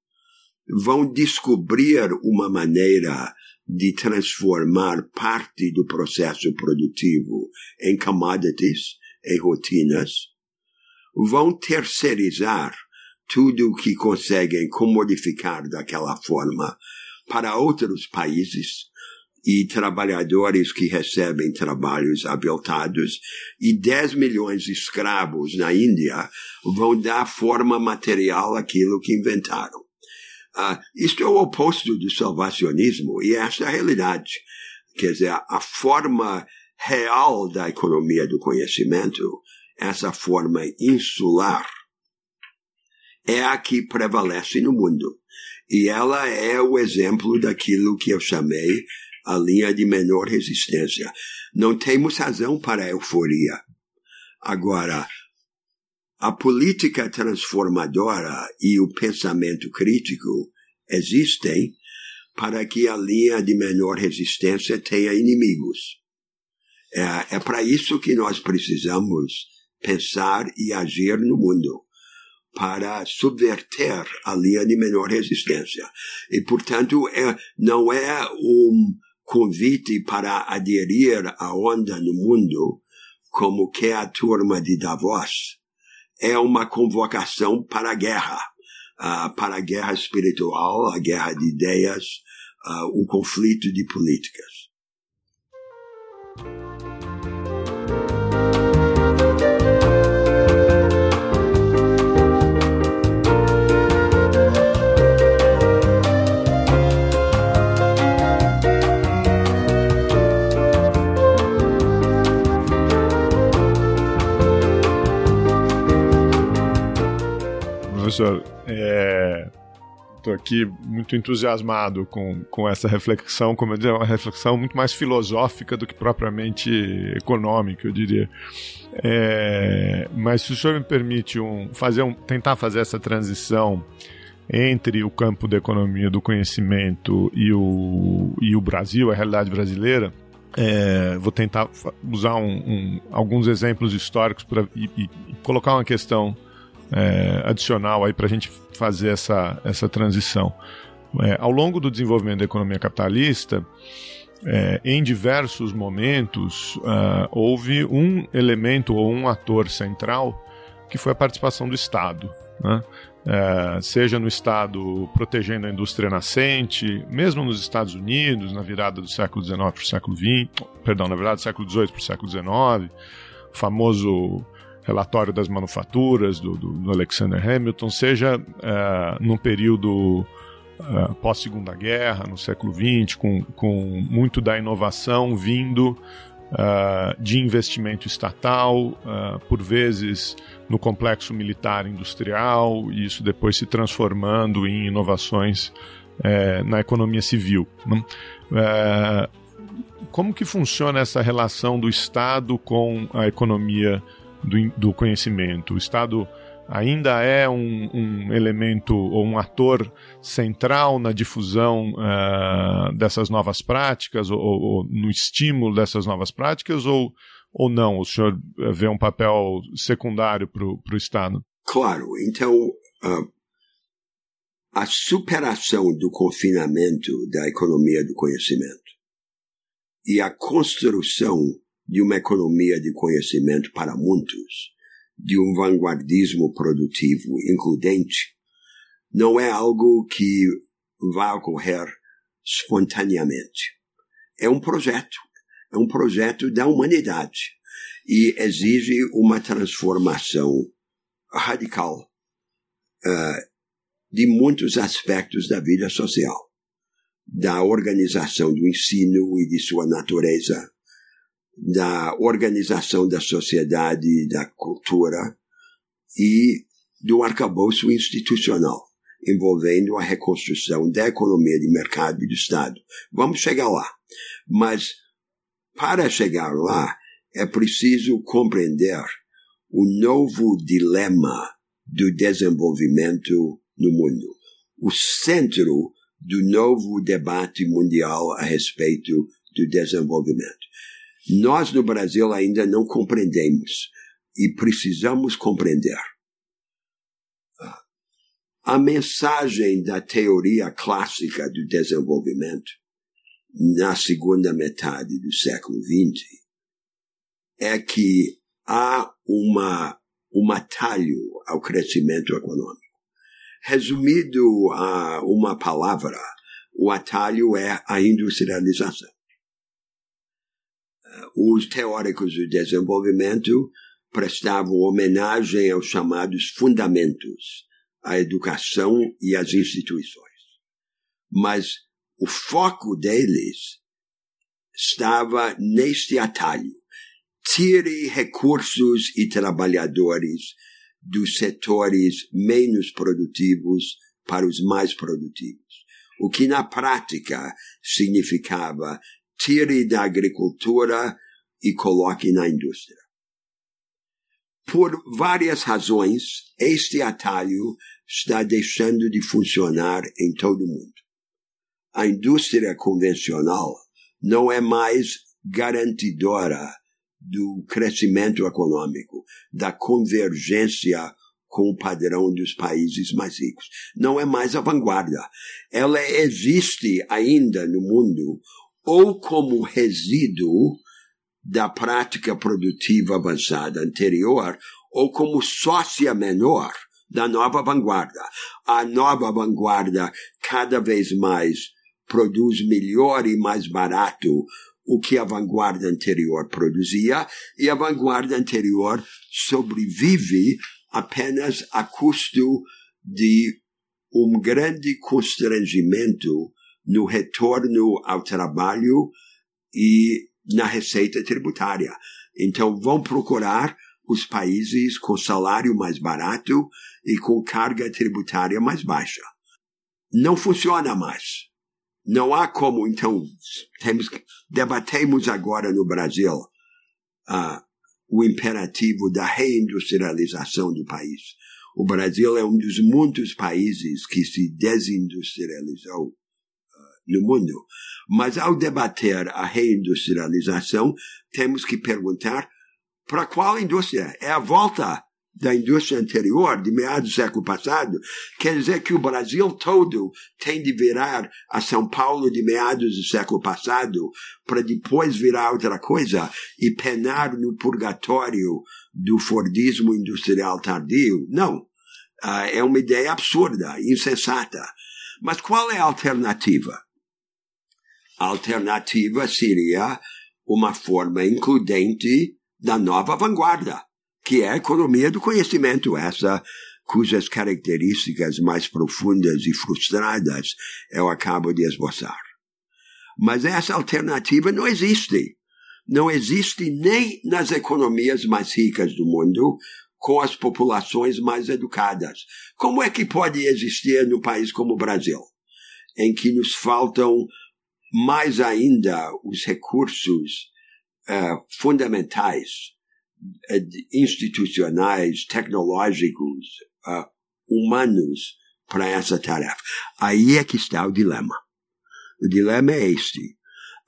vão descobrir uma maneira de transformar parte do processo produtivo em commodities, em rotinas, vão terceirizar tudo o que conseguem comodificar daquela forma para outros países e trabalhadores que recebem trabalhos abiltados e 10 milhões de escravos na Índia vão dar forma material àquilo que inventaram. Uh, isto é o oposto do salvacionismo e esta é a realidade. Quer dizer, a forma real da economia do conhecimento, essa forma insular, é a que prevalece no mundo. E ela é o exemplo daquilo que eu chamei a linha de menor resistência. Não temos razão para a euforia. Agora, a política transformadora e o pensamento crítico existem para que a linha de menor resistência tenha inimigos. É, é para isso que nós precisamos pensar e agir no mundo para subverter a linha de menor resistência. E, portanto, é, não é um convite para aderir à onda no mundo como que a turma de Davos é uma convocação para a guerra, uh, para a guerra espiritual, a guerra de ideias, uh, o conflito de políticas. Professor. Estou é, aqui muito entusiasmado com, com essa reflexão, como eu disse, uma reflexão muito mais filosófica do que propriamente econômica, eu diria. É, mas se o senhor me permite um, fazer um, tentar fazer essa transição entre o campo da economia do conhecimento e o, e o Brasil, a realidade brasileira, é, vou tentar usar um, um, alguns exemplos históricos para e, e, colocar uma questão é, adicional aí para a gente fazer essa, essa transição. É, ao longo do desenvolvimento da economia capitalista, é, em diversos momentos, uh, houve um elemento ou um ator central que foi a participação do Estado. Né? É, seja no Estado protegendo a indústria nascente, mesmo nos Estados Unidos, na virada do século XIX para o século XX, perdão, na virada do século XVIII para o século XIX, o famoso relatório das manufaturas do, do, do Alexander Hamilton, seja uh, num período uh, pós-segunda guerra, no século XX, com, com muito da inovação vindo uh, de investimento estatal, por vezes no complexo militar industrial, e isso depois se transformando em inovações na economia civil. Né? como que funciona essa relação do Estado com a economia do, do conhecimento. O Estado ainda é um, um, elemento ou um ator central na difusão uh, dessas novas práticas ou, ou, no estímulo dessas novas práticas ou, ou não? O senhor vê um papel secundário para o Estado? Claro. Então, uh, a superação do confinamento da economia do conhecimento e a construção de uma economia de conhecimento para muitos, de um vanguardismo produtivo includente, não é algo que vai ocorrer espontaneamente. É um projeto, é um projeto da humanidade e exige uma transformação radical uh, de muitos aspectos da vida social. da organização do ensino e de sua natureza, da organização da sociedade da cultura e do arcabouço institucional envolvendo a reconstrução da economia de mercado e do Estado. Vamos chegar lá. Mas, para chegar lá, é preciso compreender o novo dilema do desenvolvimento no mundo. O centro do novo debate mundial a respeito do desenvolvimento. Nós no Brasil ainda não compreendemos e precisamos compreender. A mensagem da teoria clássica do desenvolvimento na segunda metade do século XX é que há uma, um atalho ao crescimento econômico. Resumido a uma palavra, o atalho é a industrialização. Os teóricos do desenvolvimento prestavam homenagem aos chamados fundamentos, à educação e às instituições. Mas o foco deles estava neste atalho. Tire recursos e trabalhadores dos setores menos produtivos para os mais produtivos. O que na prática significava tire da agricultura e coloque na indústria. Por várias razões, este atalho está deixando de funcionar em todo o mundo. A indústria convencional não é mais garantidora do crescimento econômico, da convergência com o padrão dos países mais ricos. Não é mais a vanguarda. Ela existe ainda no mundo ou como resíduo da prática produtiva avançada anterior ou como sócia menor da nova vanguarda. A nova vanguarda cada vez mais produz melhor e mais barato o que a vanguarda anterior produzia e a vanguarda anterior sobrevive apenas a custo de um grande constrangimento no retorno ao trabalho e na receita tributária. Então vão procurar os países com salário mais barato e com carga tributária mais baixa. Não funciona mais. Não há como, então, temos, debatemos agora no Brasil uh, o imperativo da reindustrialização do país. O Brasil é um dos muitos países que se desindustrializou no mundo. Mas ao debater a reindustrialização, temos que perguntar para qual indústria? É a volta da indústria anterior, de meados do século passado, quer dizer que o Brasil todo tem de virar a São Paulo de meados do século passado para depois virar outra coisa e penar no purgatório do Fordismo industrial tardio? Não. Uh, é uma ideia absurda, insensata. Mas qual é a alternativa? Alternativa seria uma forma includente da nova vanguarda, que é a economia do conhecimento, essa cujas características mais profundas e frustradas eu acabo de esboçar. Mas essa alternativa não existe. Não existe nem nas economias mais ricas do mundo, com as populações mais educadas. Como é que pode existir no país como o Brasil, em que nos faltam mais ainda os recursos uh, fundamentais, uh, institucionais, tecnológicos, uh, humanos para essa tarefa. Aí é que está o dilema. O dilema é este.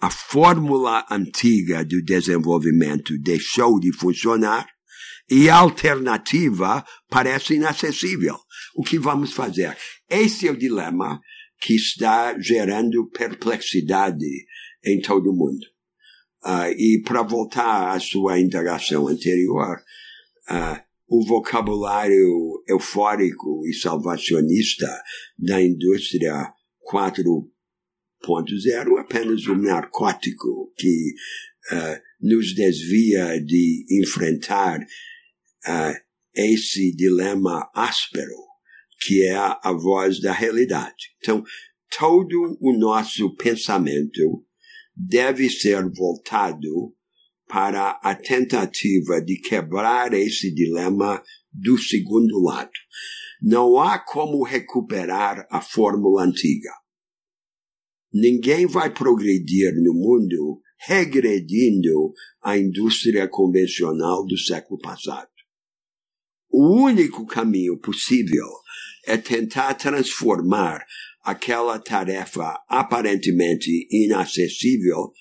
A fórmula antiga do desenvolvimento deixou de funcionar e a alternativa parece inacessível. O que vamos fazer? Esse é o dilema que está gerando perplexidade em todo o mundo. Uh, e para voltar à sua indagação anterior, uh, o vocabulário eufórico e salvacionista da indústria 4.0 é apenas um narcótico que uh, nos desvia de enfrentar esse dilema áspero que é a voz da realidade. Então, todo o nosso pensamento deve ser voltado para a tentativa de quebrar esse dilema do segundo lado. Não há como recuperar a fórmula antiga. Ninguém vai progredir no mundo regredindo à indústria convencional do século passado. O único caminho possível é tentar transformar aquela tarefa aparentemente inacessível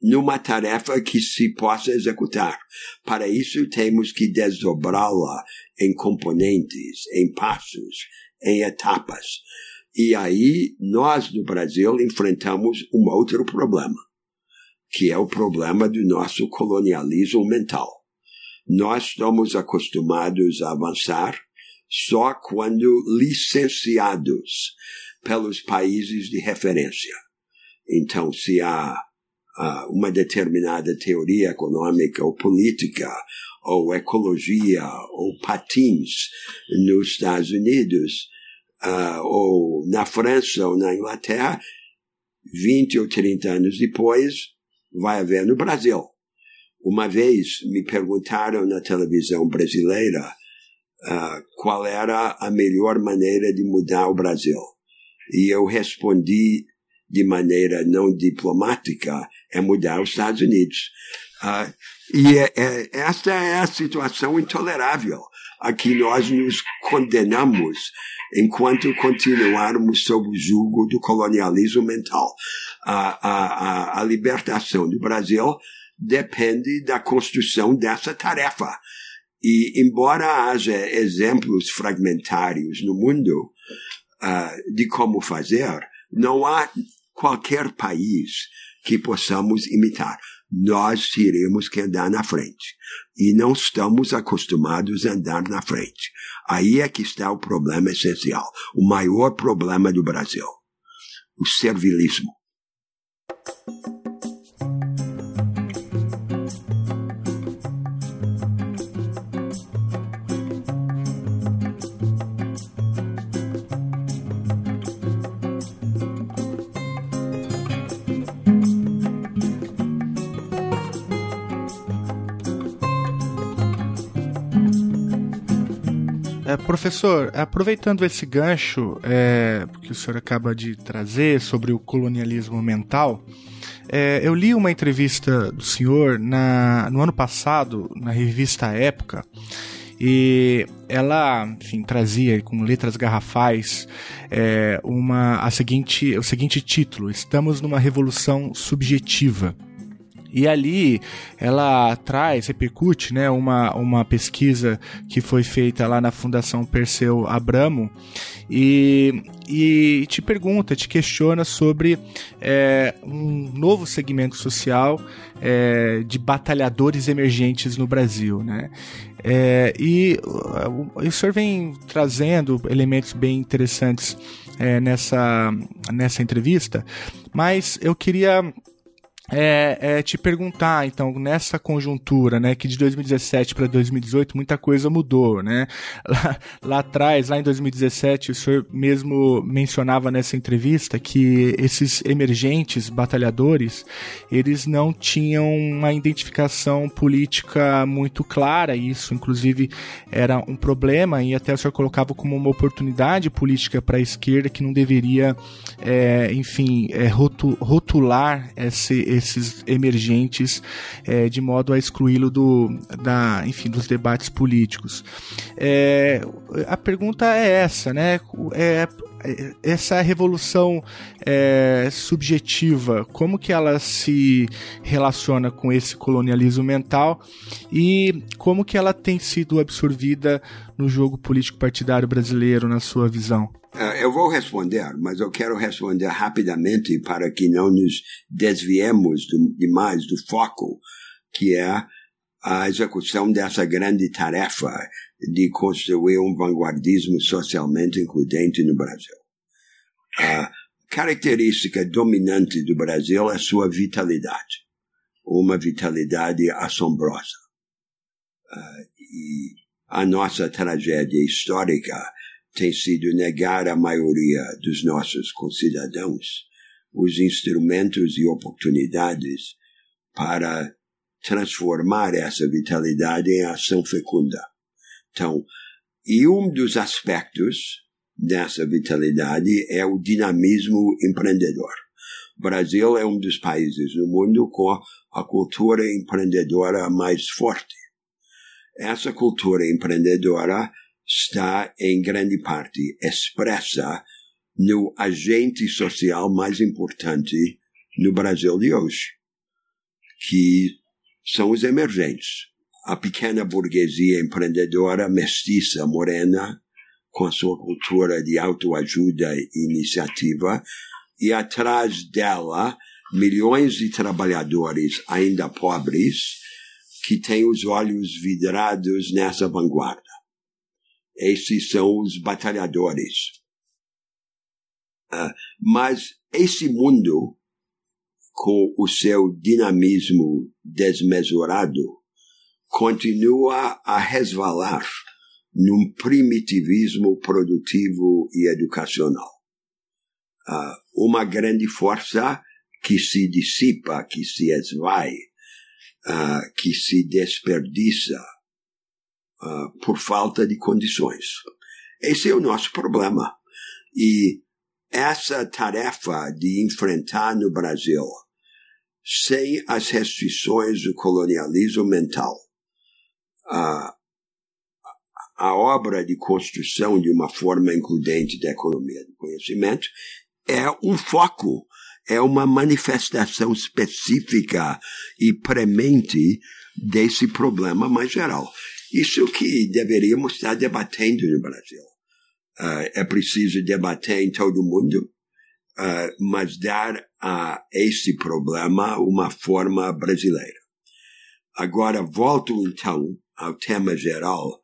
numa tarefa que se possa executar. Para isso temos que desdobrá-la em componentes, em passos, em etapas. E aí nós no Brasil enfrentamos um outro problema, que é o problema do nosso colonialismo mental. Nós estamos acostumados a avançar só quando licenciados pelos países de referência. Então, se há uh, uma determinada teoria econômica ou política, ou ecologia, ou patins nos Estados Unidos, uh, ou na França ou na Inglaterra, 20 ou 30 anos depois, vai haver no Brasil. Uma vez me perguntaram na televisão brasileira uh, qual era a melhor maneira de mudar o Brasil. E eu respondi de maneira não diplomática é mudar os Estados Unidos. Uh, e é, é, esta é a situação intolerável a que nós nos condenamos enquanto continuarmos sob o jugo do colonialismo mental. A, a, a, libertação do Brasil depende da construção dessa tarefa. E, embora haja exemplos fragmentários no mundo uh, de como fazer, não há qualquer país que possamos imitar. Nós teremos que andar na frente. E não estamos acostumados a andar na frente. Aí é que está o problema essencial, o maior problema do Brasil: o servilismo. Professor, aproveitando esse gancho é, que o senhor acaba de trazer sobre o colonialismo mental, é, eu li uma entrevista do senhor na, no ano passado, na revista Época, e ela, enfim, trazia com letras garrafais é, uma, a seguinte, o seguinte título: Estamos numa revolução subjetiva. E ali ela traz, repercute, né, uma, uma pesquisa que foi feita lá na Fundação Perseu Abramo e, e te pergunta, te questiona sobre é, um novo segmento social é, de batalhadores emergentes no Brasil, né? É, e o, o senhor vem trazendo elementos bem interessantes é, nessa, nessa entrevista, mas eu queria é, é, te perguntar, então, nessa conjuntura, né, que de 2017 para 2018 muita coisa mudou, né? Lá, lá, atrás, lá em 2017, o senhor mesmo mencionava nessa entrevista que esses emergentes batalhadores, eles não tinham uma identificação política muito clara, e isso, inclusive, era um problema, e até o senhor colocava como uma oportunidade política para a esquerda que não deveria, é, enfim, é, rotular esse esses emergentes é, de modo a excluí-lo do, da, enfim, dos debates políticos. É, a pergunta é essa, né? É, essa revolução é, subjetiva, como que ela se relaciona com esse colonialismo mental e como que ela tem sido absorvida no jogo político partidário brasileiro, na sua visão? Uh, eu vou responder, mas eu quero responder rapidamente para que não nos desviemos do, demais do foco, que é a execução dessa grande tarefa de construir um vanguardismo socialmente includente no Brasil. A característica dominante do Brasil é sua vitalidade, uma vitalidade assombrosa. Uh, e a nossa tragédia histórica tem sido negar à maioria dos nossos concidadãos os instrumentos e oportunidades para transformar essa vitalidade em ação fecunda. Então, e um dos aspectos dessa vitalidade é o dinamismo empreendedor. O Brasil é um dos países no mundo com a cultura empreendedora mais forte. Essa cultura empreendedora está, em grande parte, expressa no agente social mais importante no Brasil de hoje, que são os emergentes. A pequena burguesia empreendedora, mestiça, morena, com a sua cultura de autoajuda e iniciativa, e atrás dela, milhões de trabalhadores ainda pobres que têm os olhos vidrados nessa vanguarda. Esses são os batalhadores. Uh, mas esse mundo, com o seu dinamismo desmesurado, continua a resvalar num primitivismo produtivo e educacional. Uh, uma grande força que se dissipa, que se esvai, uh, que se desperdiça uh, por falta de condições. Esse é o nosso problema. E essa tarefa de enfrentar no Brasil, sem as restrições do colonialismo mental, a, a obra de construção de uma forma includente da economia do conhecimento é um foco, é uma manifestação específica e premente desse problema mais geral. Isso que deveríamos estar debatendo no Brasil. Uh, é preciso debater em todo mundo, uh, mas dar a esse problema uma forma brasileira. Agora, volto então ao tema geral,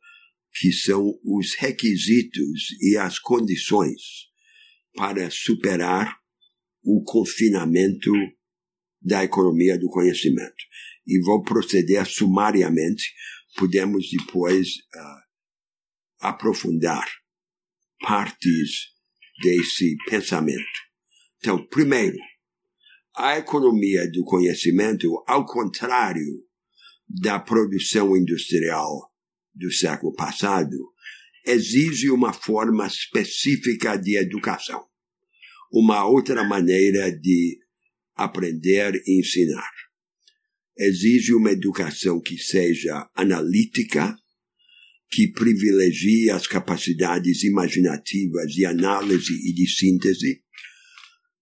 que são os requisitos e as condições para superar o confinamento da economia do conhecimento. E vou proceder sumariamente, podemos depois uh, aprofundar partes desse pensamento. Então, primeiro, a economia do conhecimento, ao contrário da produção industrial do século passado, exige uma forma específica de educação, uma outra maneira de aprender e ensinar. Exige uma educação que seja analítica, que privilegie as capacidades imaginativas de análise e de síntese,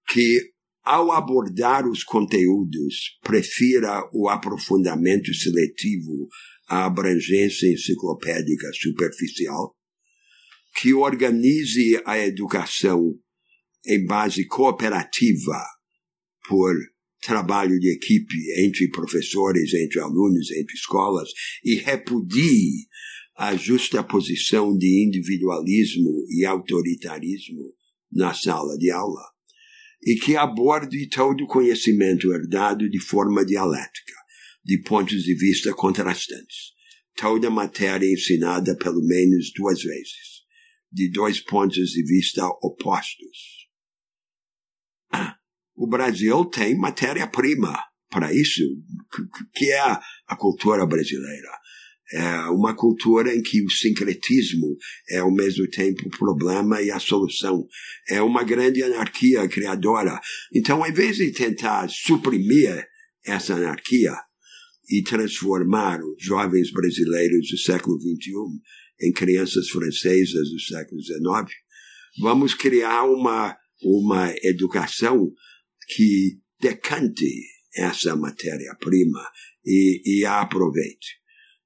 que ao abordar os conteúdos prefira o aprofundamento seletivo à abrangência enciclopédica superficial, que organize a educação em base cooperativa por trabalho de equipe entre professores, entre alunos, entre escolas e repudie a justa posição de individualismo e autoritarismo na sala de aula e que aborde todo o conhecimento herdado de forma dialética, de pontos de vista contrastantes. Toda matéria ensinada pelo menos duas vezes, de dois pontos de vista opostos. O Brasil tem matéria-prima para isso, que é a cultura brasileira é uma cultura em que o sincretismo é ao mesmo tempo o problema e a solução. É uma grande anarquia criadora. Então, em vez de tentar suprimir essa anarquia e transformar os jovens brasileiros do século XXI em crianças francesas do século XIX, vamos criar uma, uma educação que decante essa matéria-prima e, e a aproveite.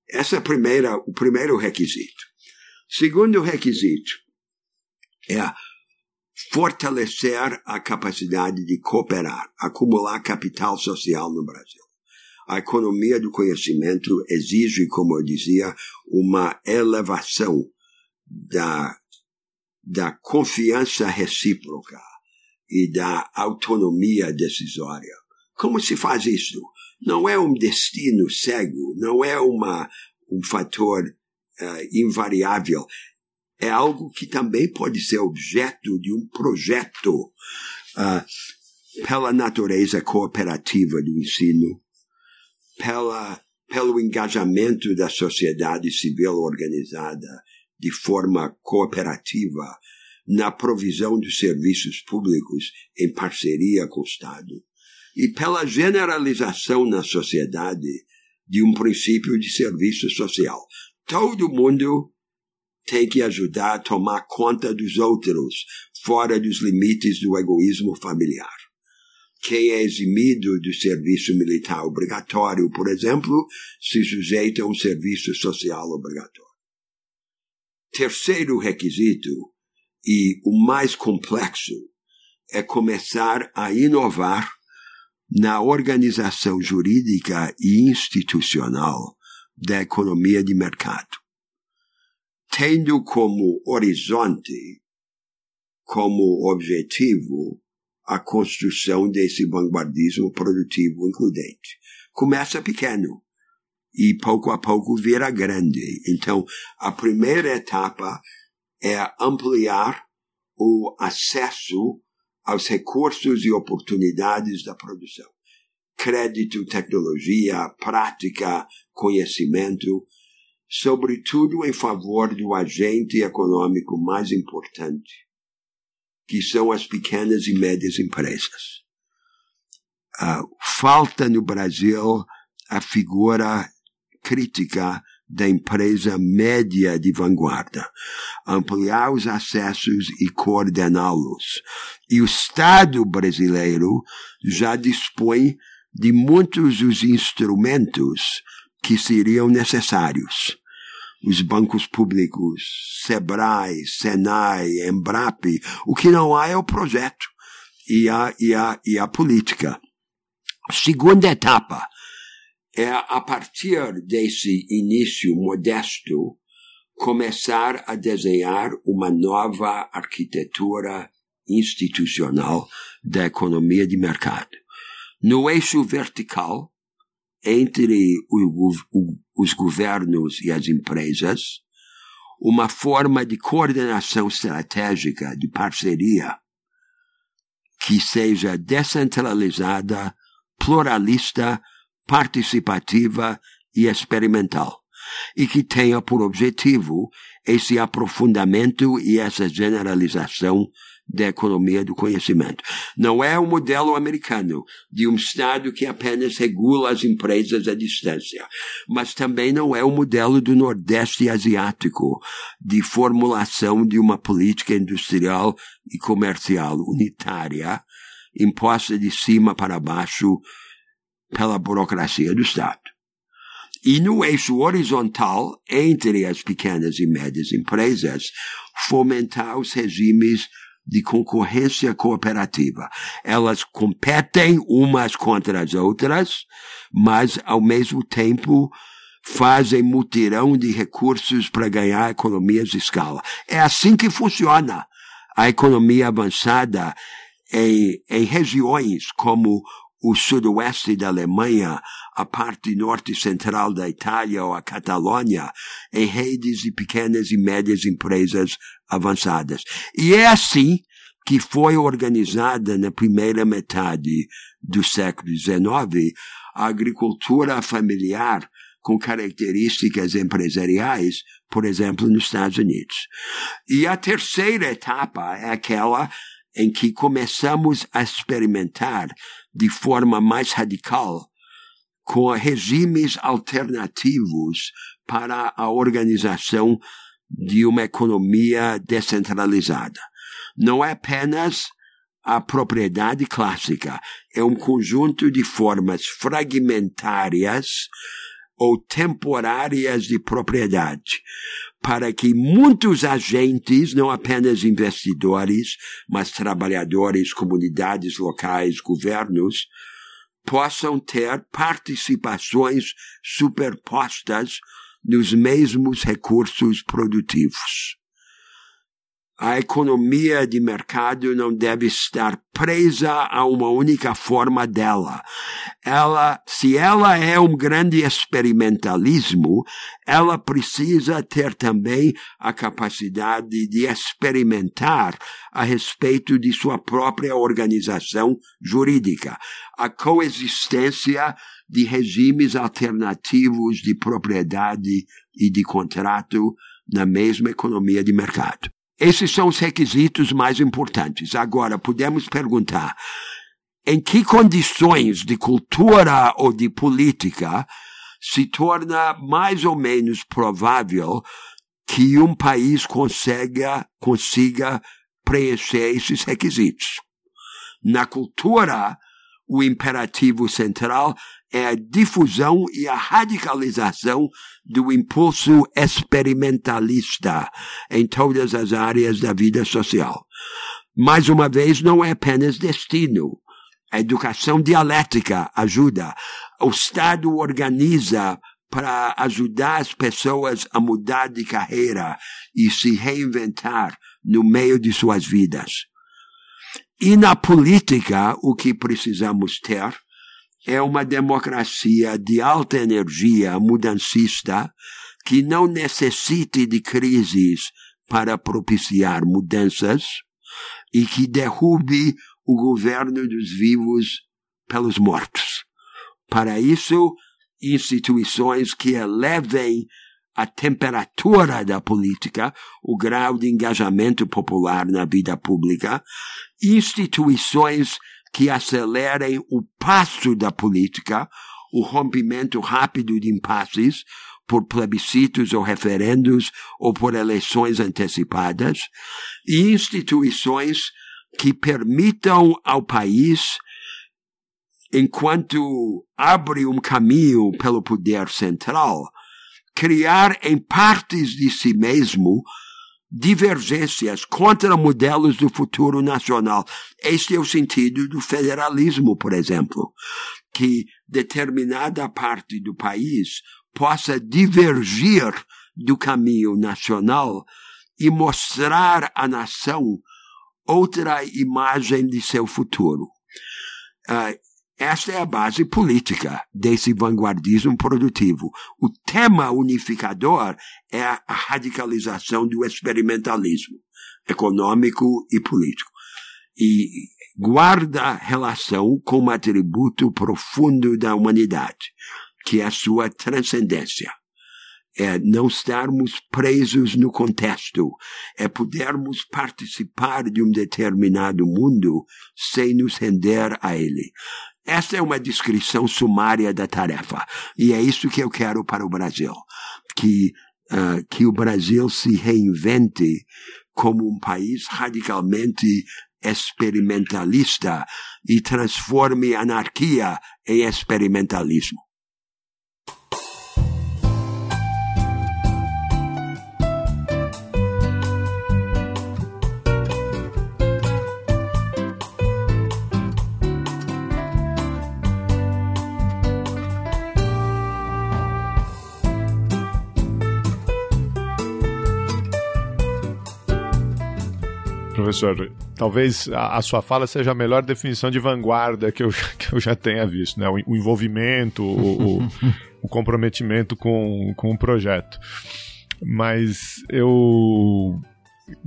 Essa é primeira, o primeiro requisito. Segundo requisito é fortalecer a capacidade de cooperar, acumular capital social no Brasil. A economia do conhecimento exige, como eu dizia, uma elevação da, da confiança recíproca e da autonomia decisória. Como se faz isso? não é um destino cego, não é uma, um fator uh, invariável. é algo que também pode ser objeto de um projeto uh, pela natureza cooperativa do ensino, pela, pelo engajamento da sociedade civil organizada de forma cooperativa na provisão de serviços públicos em parceria com o Estado e pela generalização na sociedade de um princípio de serviço social. Todo mundo tem que ajudar a tomar conta dos outros, fora dos limites do egoísmo familiar. Quem é eximido do serviço militar obrigatório, por exemplo, se sujeita a um serviço social obrigatório. Terceiro requisito, e o mais complexo, é começar a inovar na organização jurídica e institucional da economia de mercado, tendo como horizonte, como objetivo, a construção desse vanguardismo produtivo includente. Começa pequeno e pouco a pouco vira grande. Então, a primeira etapa é ampliar o acesso aos recursos e oportunidades da produção. Crédito, tecnologia, prática, conhecimento, sobretudo em favor do agente econômico mais importante, que são as pequenas e médias empresas. Uh, falta no Brasil a figura crítica da empresa média de vanguarda, ampliar os acessos e coordená-los. E o Estado brasileiro já dispõe de muitos dos instrumentos que seriam necessários. Os bancos públicos, SEBRAE, SENAI, EMBRAP, o que não há é o projeto e a, e a, e a política. Segunda etapa, é a partir desse início modesto começar a desenhar uma nova arquitetura institucional da economia de mercado. No eixo vertical, entre o, o, os governos e as empresas, uma forma de coordenação estratégica, de parceria, que seja descentralizada, pluralista, participativa e experimental, e que tenha por objetivo esse aprofundamento e essa generalização da economia do conhecimento. Não é o modelo americano de um Estado que apenas regula as empresas à distância, mas também não é o modelo do Nordeste asiático de formulação de uma política industrial e comercial unitária imposta de cima para baixo pela burocracia do Estado. E no eixo horizontal, entre as pequenas e médias empresas, fomentar os regimes de concorrência cooperativa. Elas competem umas contra as outras, mas ao mesmo tempo fazem mutirão de recursos para ganhar economias de escala. É assim que funciona a economia avançada em, em regiões como o sudoeste da Alemanha, a parte norte central da Itália ou a Catalônia, em redes de pequenas e médias empresas avançadas. E é assim que foi organizada na primeira metade do século XIX a agricultura familiar com características empresariais, por exemplo, nos Estados Unidos. E a terceira etapa é aquela em que começamos a experimentar de forma mais radical com regimes alternativos para a organização de uma economia descentralizada. Não é apenas a propriedade clássica, é um conjunto de formas fragmentárias ou temporárias de propriedade, para que muitos agentes, não apenas investidores, mas trabalhadores, comunidades locais, governos, possam ter participações superpostas nos mesmos recursos produtivos. A economia de mercado não deve estar presa a uma única forma dela. Ela, se ela é um grande experimentalismo, ela precisa ter também a capacidade de experimentar a respeito de sua própria organização jurídica, a coexistência de regimes alternativos de propriedade e de contrato na mesma economia de mercado. Esses são os requisitos mais importantes. Agora, podemos perguntar: em que condições de cultura ou de política se torna mais ou menos provável que um país consiga, consiga preencher esses requisitos? Na cultura, o imperativo central é a difusão e a radicalização do impulso experimentalista em todas as áreas da vida social. Mais uma vez, não é apenas destino. A educação dialética ajuda. O Estado organiza para ajudar as pessoas a mudar de carreira e se reinventar no meio de suas vidas. E na política, o que precisamos ter é uma democracia de alta energia mudancista que não necessite de crises para propiciar mudanças e que derrube o governo dos vivos pelos mortos. Para isso, instituições que elevem a temperatura da política, o grau de engajamento popular na vida pública, instituições que acelerem o passo da política, o rompimento rápido de impasses por plebiscitos ou referendos ou por eleições antecipadas, e instituições que permitam ao país, enquanto abre um caminho pelo poder central, criar em partes de si mesmo divergências contra modelos do futuro nacional. Este é o sentido do federalismo, por exemplo, que determinada parte do país possa divergir do caminho nacional e mostrar à nação outra imagem de seu futuro. Uh, esta é a base política desse vanguardismo produtivo. O tema unificador é a radicalização do experimentalismo econômico e político. E guarda relação com um atributo profundo da humanidade, que é a sua transcendência. É não estarmos presos no contexto, é podermos participar de um determinado mundo sem nos render a ele. Esta é uma descrição sumária da tarefa. E é isso que eu quero para o Brasil. Que, uh, que o Brasil se reinvente como um país radicalmente experimentalista e transforme anarquia em experimentalismo. Professor. Talvez a, a, sua fala seja a melhor definição de vanguarda que eu, que eu já tenha visto, né? O, o envolvimento, o, o, o, comprometimento com, com o projeto. Mas eu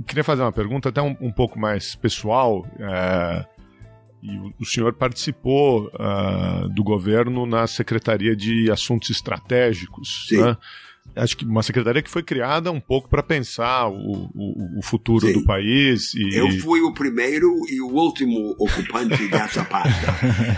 queria fazer uma pergunta até um, um pouco mais pessoal. É, e o senhor participou uh, do governo na Secretaria de Assuntos Estratégicos, Sim. Né? Acho que uma secretaria que foi criada um pouco para pensar o, o, o futuro Sim. do país. E... Eu fui o primeiro e o último ocupante dessa pasta.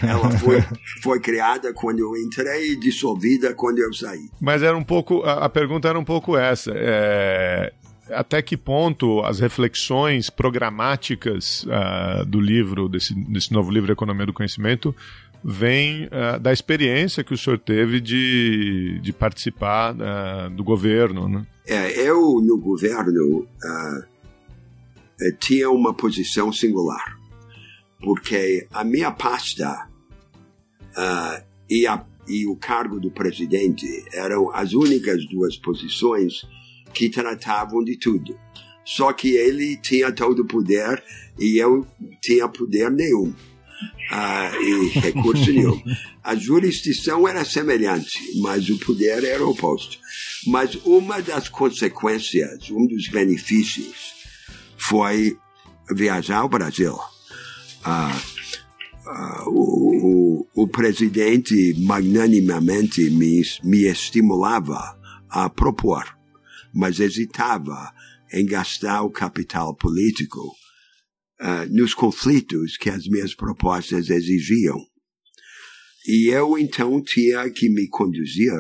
Ela foi, foi criada quando eu entrei e dissolvida quando eu saí. Mas era um pouco, a, a pergunta era um pouco essa. É, até que ponto as reflexões programáticas uh, do livro, desse, desse novo livro Economia do Conhecimento, vem uh, da experiência que o senhor teve de, de participar uh, do governo. Né? É, eu, no governo, uh, tinha uma posição singular, porque a minha pasta e, a, e o cargo do presidente eram as únicas duas posições que tratavam de tudo. só que ele tinha todo o poder e eu tinha poder nenhum. E recurso nenhum. A jurisdição era semelhante, mas o poder era oposto. Mas uma das consequências, um dos benefícios, foi viajar ao Brasil. Uh, Uh, o, o, o, presidente magnanimamente me, me estimulava a propor, mas hesitava em gastar o capital político uh, nos conflitos que as minhas propostas exigiam. E eu então tinha que me conduzir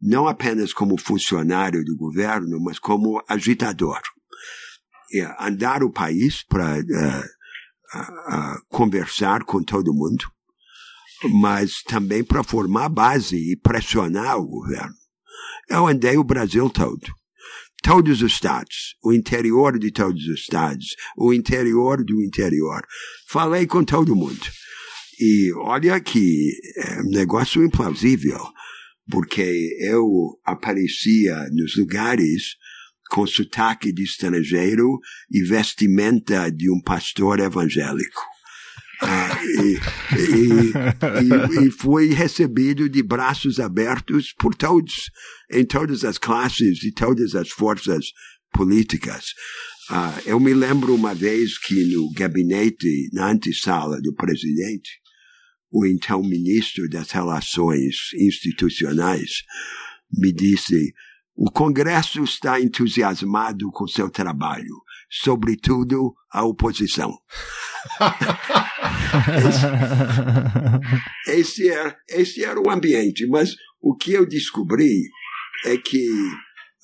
não apenas como funcionário do governo, mas como agitador. E andar o país para uh, conversar com todo mundo, mas também para formar base e pressionar o governo. Eu andei o Brasil todo todos os estados, o interior de todos os estados, o interior do interior. Falei com todo mundo. E olha que é um negócio implausível, porque eu aparecia nos lugares com sotaque de estrangeiro e vestimenta de um pastor evangélico. E, e, e, foi recebido de braços abertos por todos, em todas as classes e todas as forças políticas. Ah, eu me lembro uma vez que no gabinete, na antessala do presidente, o então ministro das Relações Institucionais me disse: o Congresso está entusiasmado com seu trabalho, sobretudo a oposição. esse, esse, era, esse era o ambiente, mas o que eu descobri é que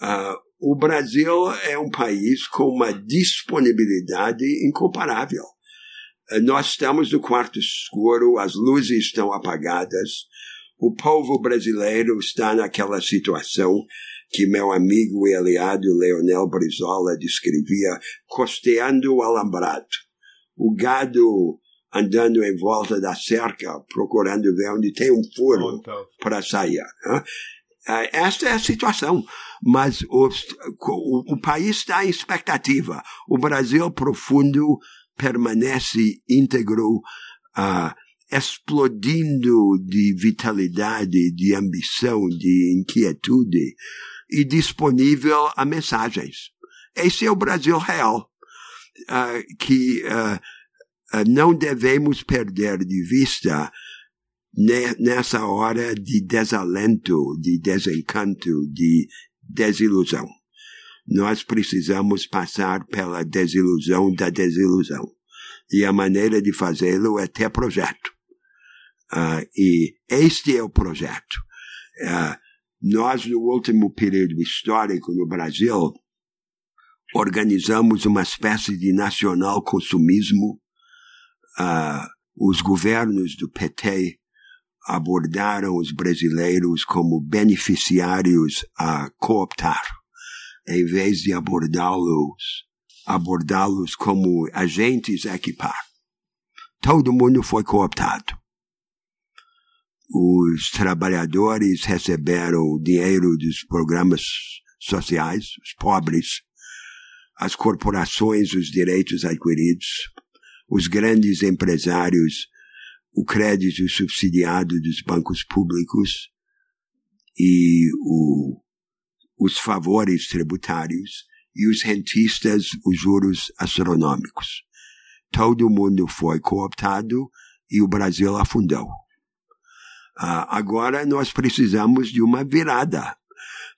uh, o Brasil é um país com uma disponibilidade incomparável. Uh, nós estamos no quarto escuro, as luzes estão apagadas, o povo brasileiro está naquela situação que meu amigo e aliado Leonel Brizola descrevia costeando o alambrado. O gado andando em volta da cerca, procurando ver onde tem um furo para sair. É, esta é a situação. Mas o, o, o país está em expectativa. O Brasil profundo permanece íntegro, uh, explodindo de vitalidade, de ambição, de inquietude e disponível a mensagens. Esse é o Brasil real, uh, que uh, não devemos perder de vista nessa hora de desalento, de desencanto, de desilusão. Nós precisamos passar pela desilusão da desilusão. E a maneira de fazê-lo é ter projeto. Uh, e este é o projeto. Uh, nós, no último período histórico no Brasil, organizamos uma espécie de nacional consumismo. Uh, os governos do PT abordaram os brasileiros como beneficiários a cooptar, em vez de abordá-los abordá-los como agentes a equipar. Todo mundo foi cooptado os trabalhadores receberam o dinheiro dos programas sociais, os pobres, as corporações, os direitos adquiridos, os grandes empresários, o crédito subsidiado dos bancos públicos e o, os favores tributários e os rentistas os juros astronômicos. Todo mundo foi cooptado e o Brasil afundou. Ah, agora nós precisamos de uma virada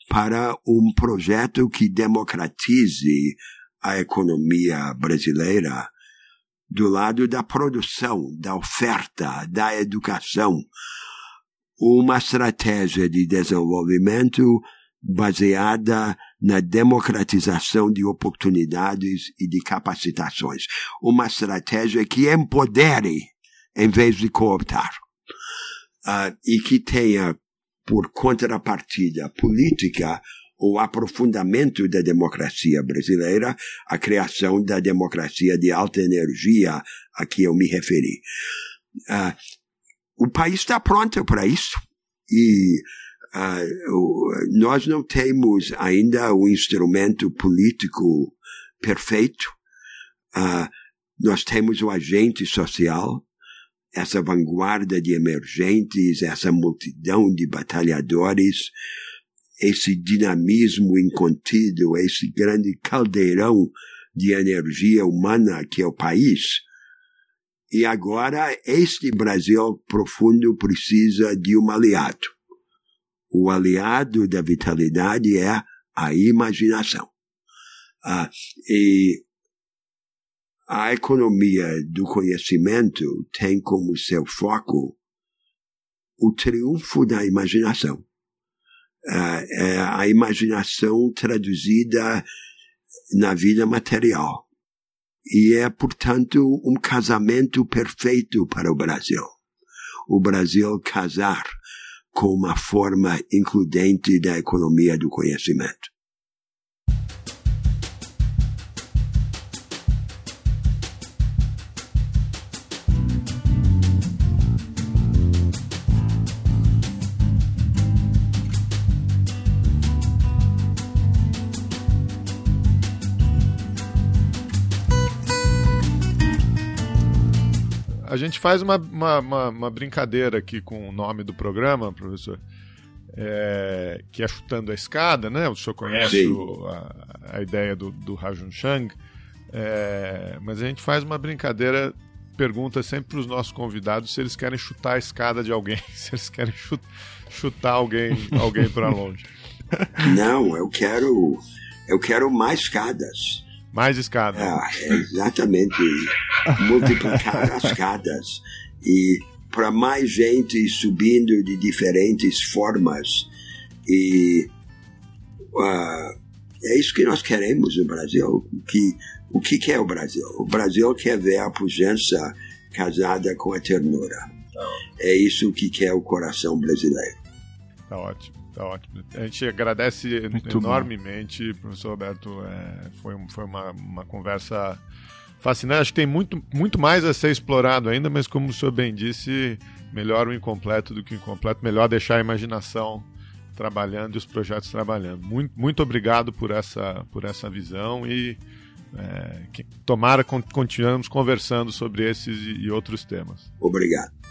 para um projeto que democratize a economia brasileira do lado da produção, da oferta, da educação. Uma estratégia de desenvolvimento baseada na democratização de oportunidades e de capacitações. Uma estratégia que empodere em vez de cooptar uh, e que tenha por contrapartida política o aprofundamento da democracia brasileira, a criação da democracia de alta energia a que eu me referi. Uh, o país está pronto para isso e uh, nós não temos ainda o instrumento político perfeito. Uh, nós temos o agente social, essa vanguarda de emergentes, essa multidão de batalhadores, esse dinamismo incontido, esse grande caldeirão de energia humana que é o país. E agora este Brasil profundo precisa de um aliado. O aliado da vitalidade é a imaginação. Ah, e a economia do conhecimento tem como seu foco o triunfo da imaginação. Uh, a imaginação traduzida na vida material. E é, portanto, um casamento perfeito para o Brasil. O Brasil casar com uma forma includente da economia do conhecimento. Faz uma, uma, uma, uma brincadeira aqui com o nome do programa, professor, é, que é Chutando a Escada, né? O senhor conhece o, a, a, ideia do, do Rajun Chang, é, mas a gente faz uma brincadeira, pergunta sempre para os nossos convidados se eles querem chutar a escada de alguém, se eles querem chutar, chutar alguém, alguém para longe. Não, eu quero, eu quero mais escadas. Mais escadas. É, exatamente. Multiplicar as escadas. E para mais gente subindo de diferentes formas. E uh, é isso que nós queremos no Brasil. Que, o que, que é o Brasil? O Brasil quer ver a pujança casada com a ternura. É isso que quer o coração brasileiro. Tá ótimo. Tá ótimo. A gente agradece Muito enormemente, bom. professor Roberto. É, foi foi uma, uma conversa fascinante. Acho que tem muito, muito mais a ser explorado ainda, mas como o senhor bem disse, melhor o incompleto do que o incompleto. Melhor deixar a imaginação trabalhando e os projetos trabalhando. Muito, muito obrigado por essa, por essa visão e é, que, tomara continuamos conversando sobre esses e, e outros temas. Obrigado.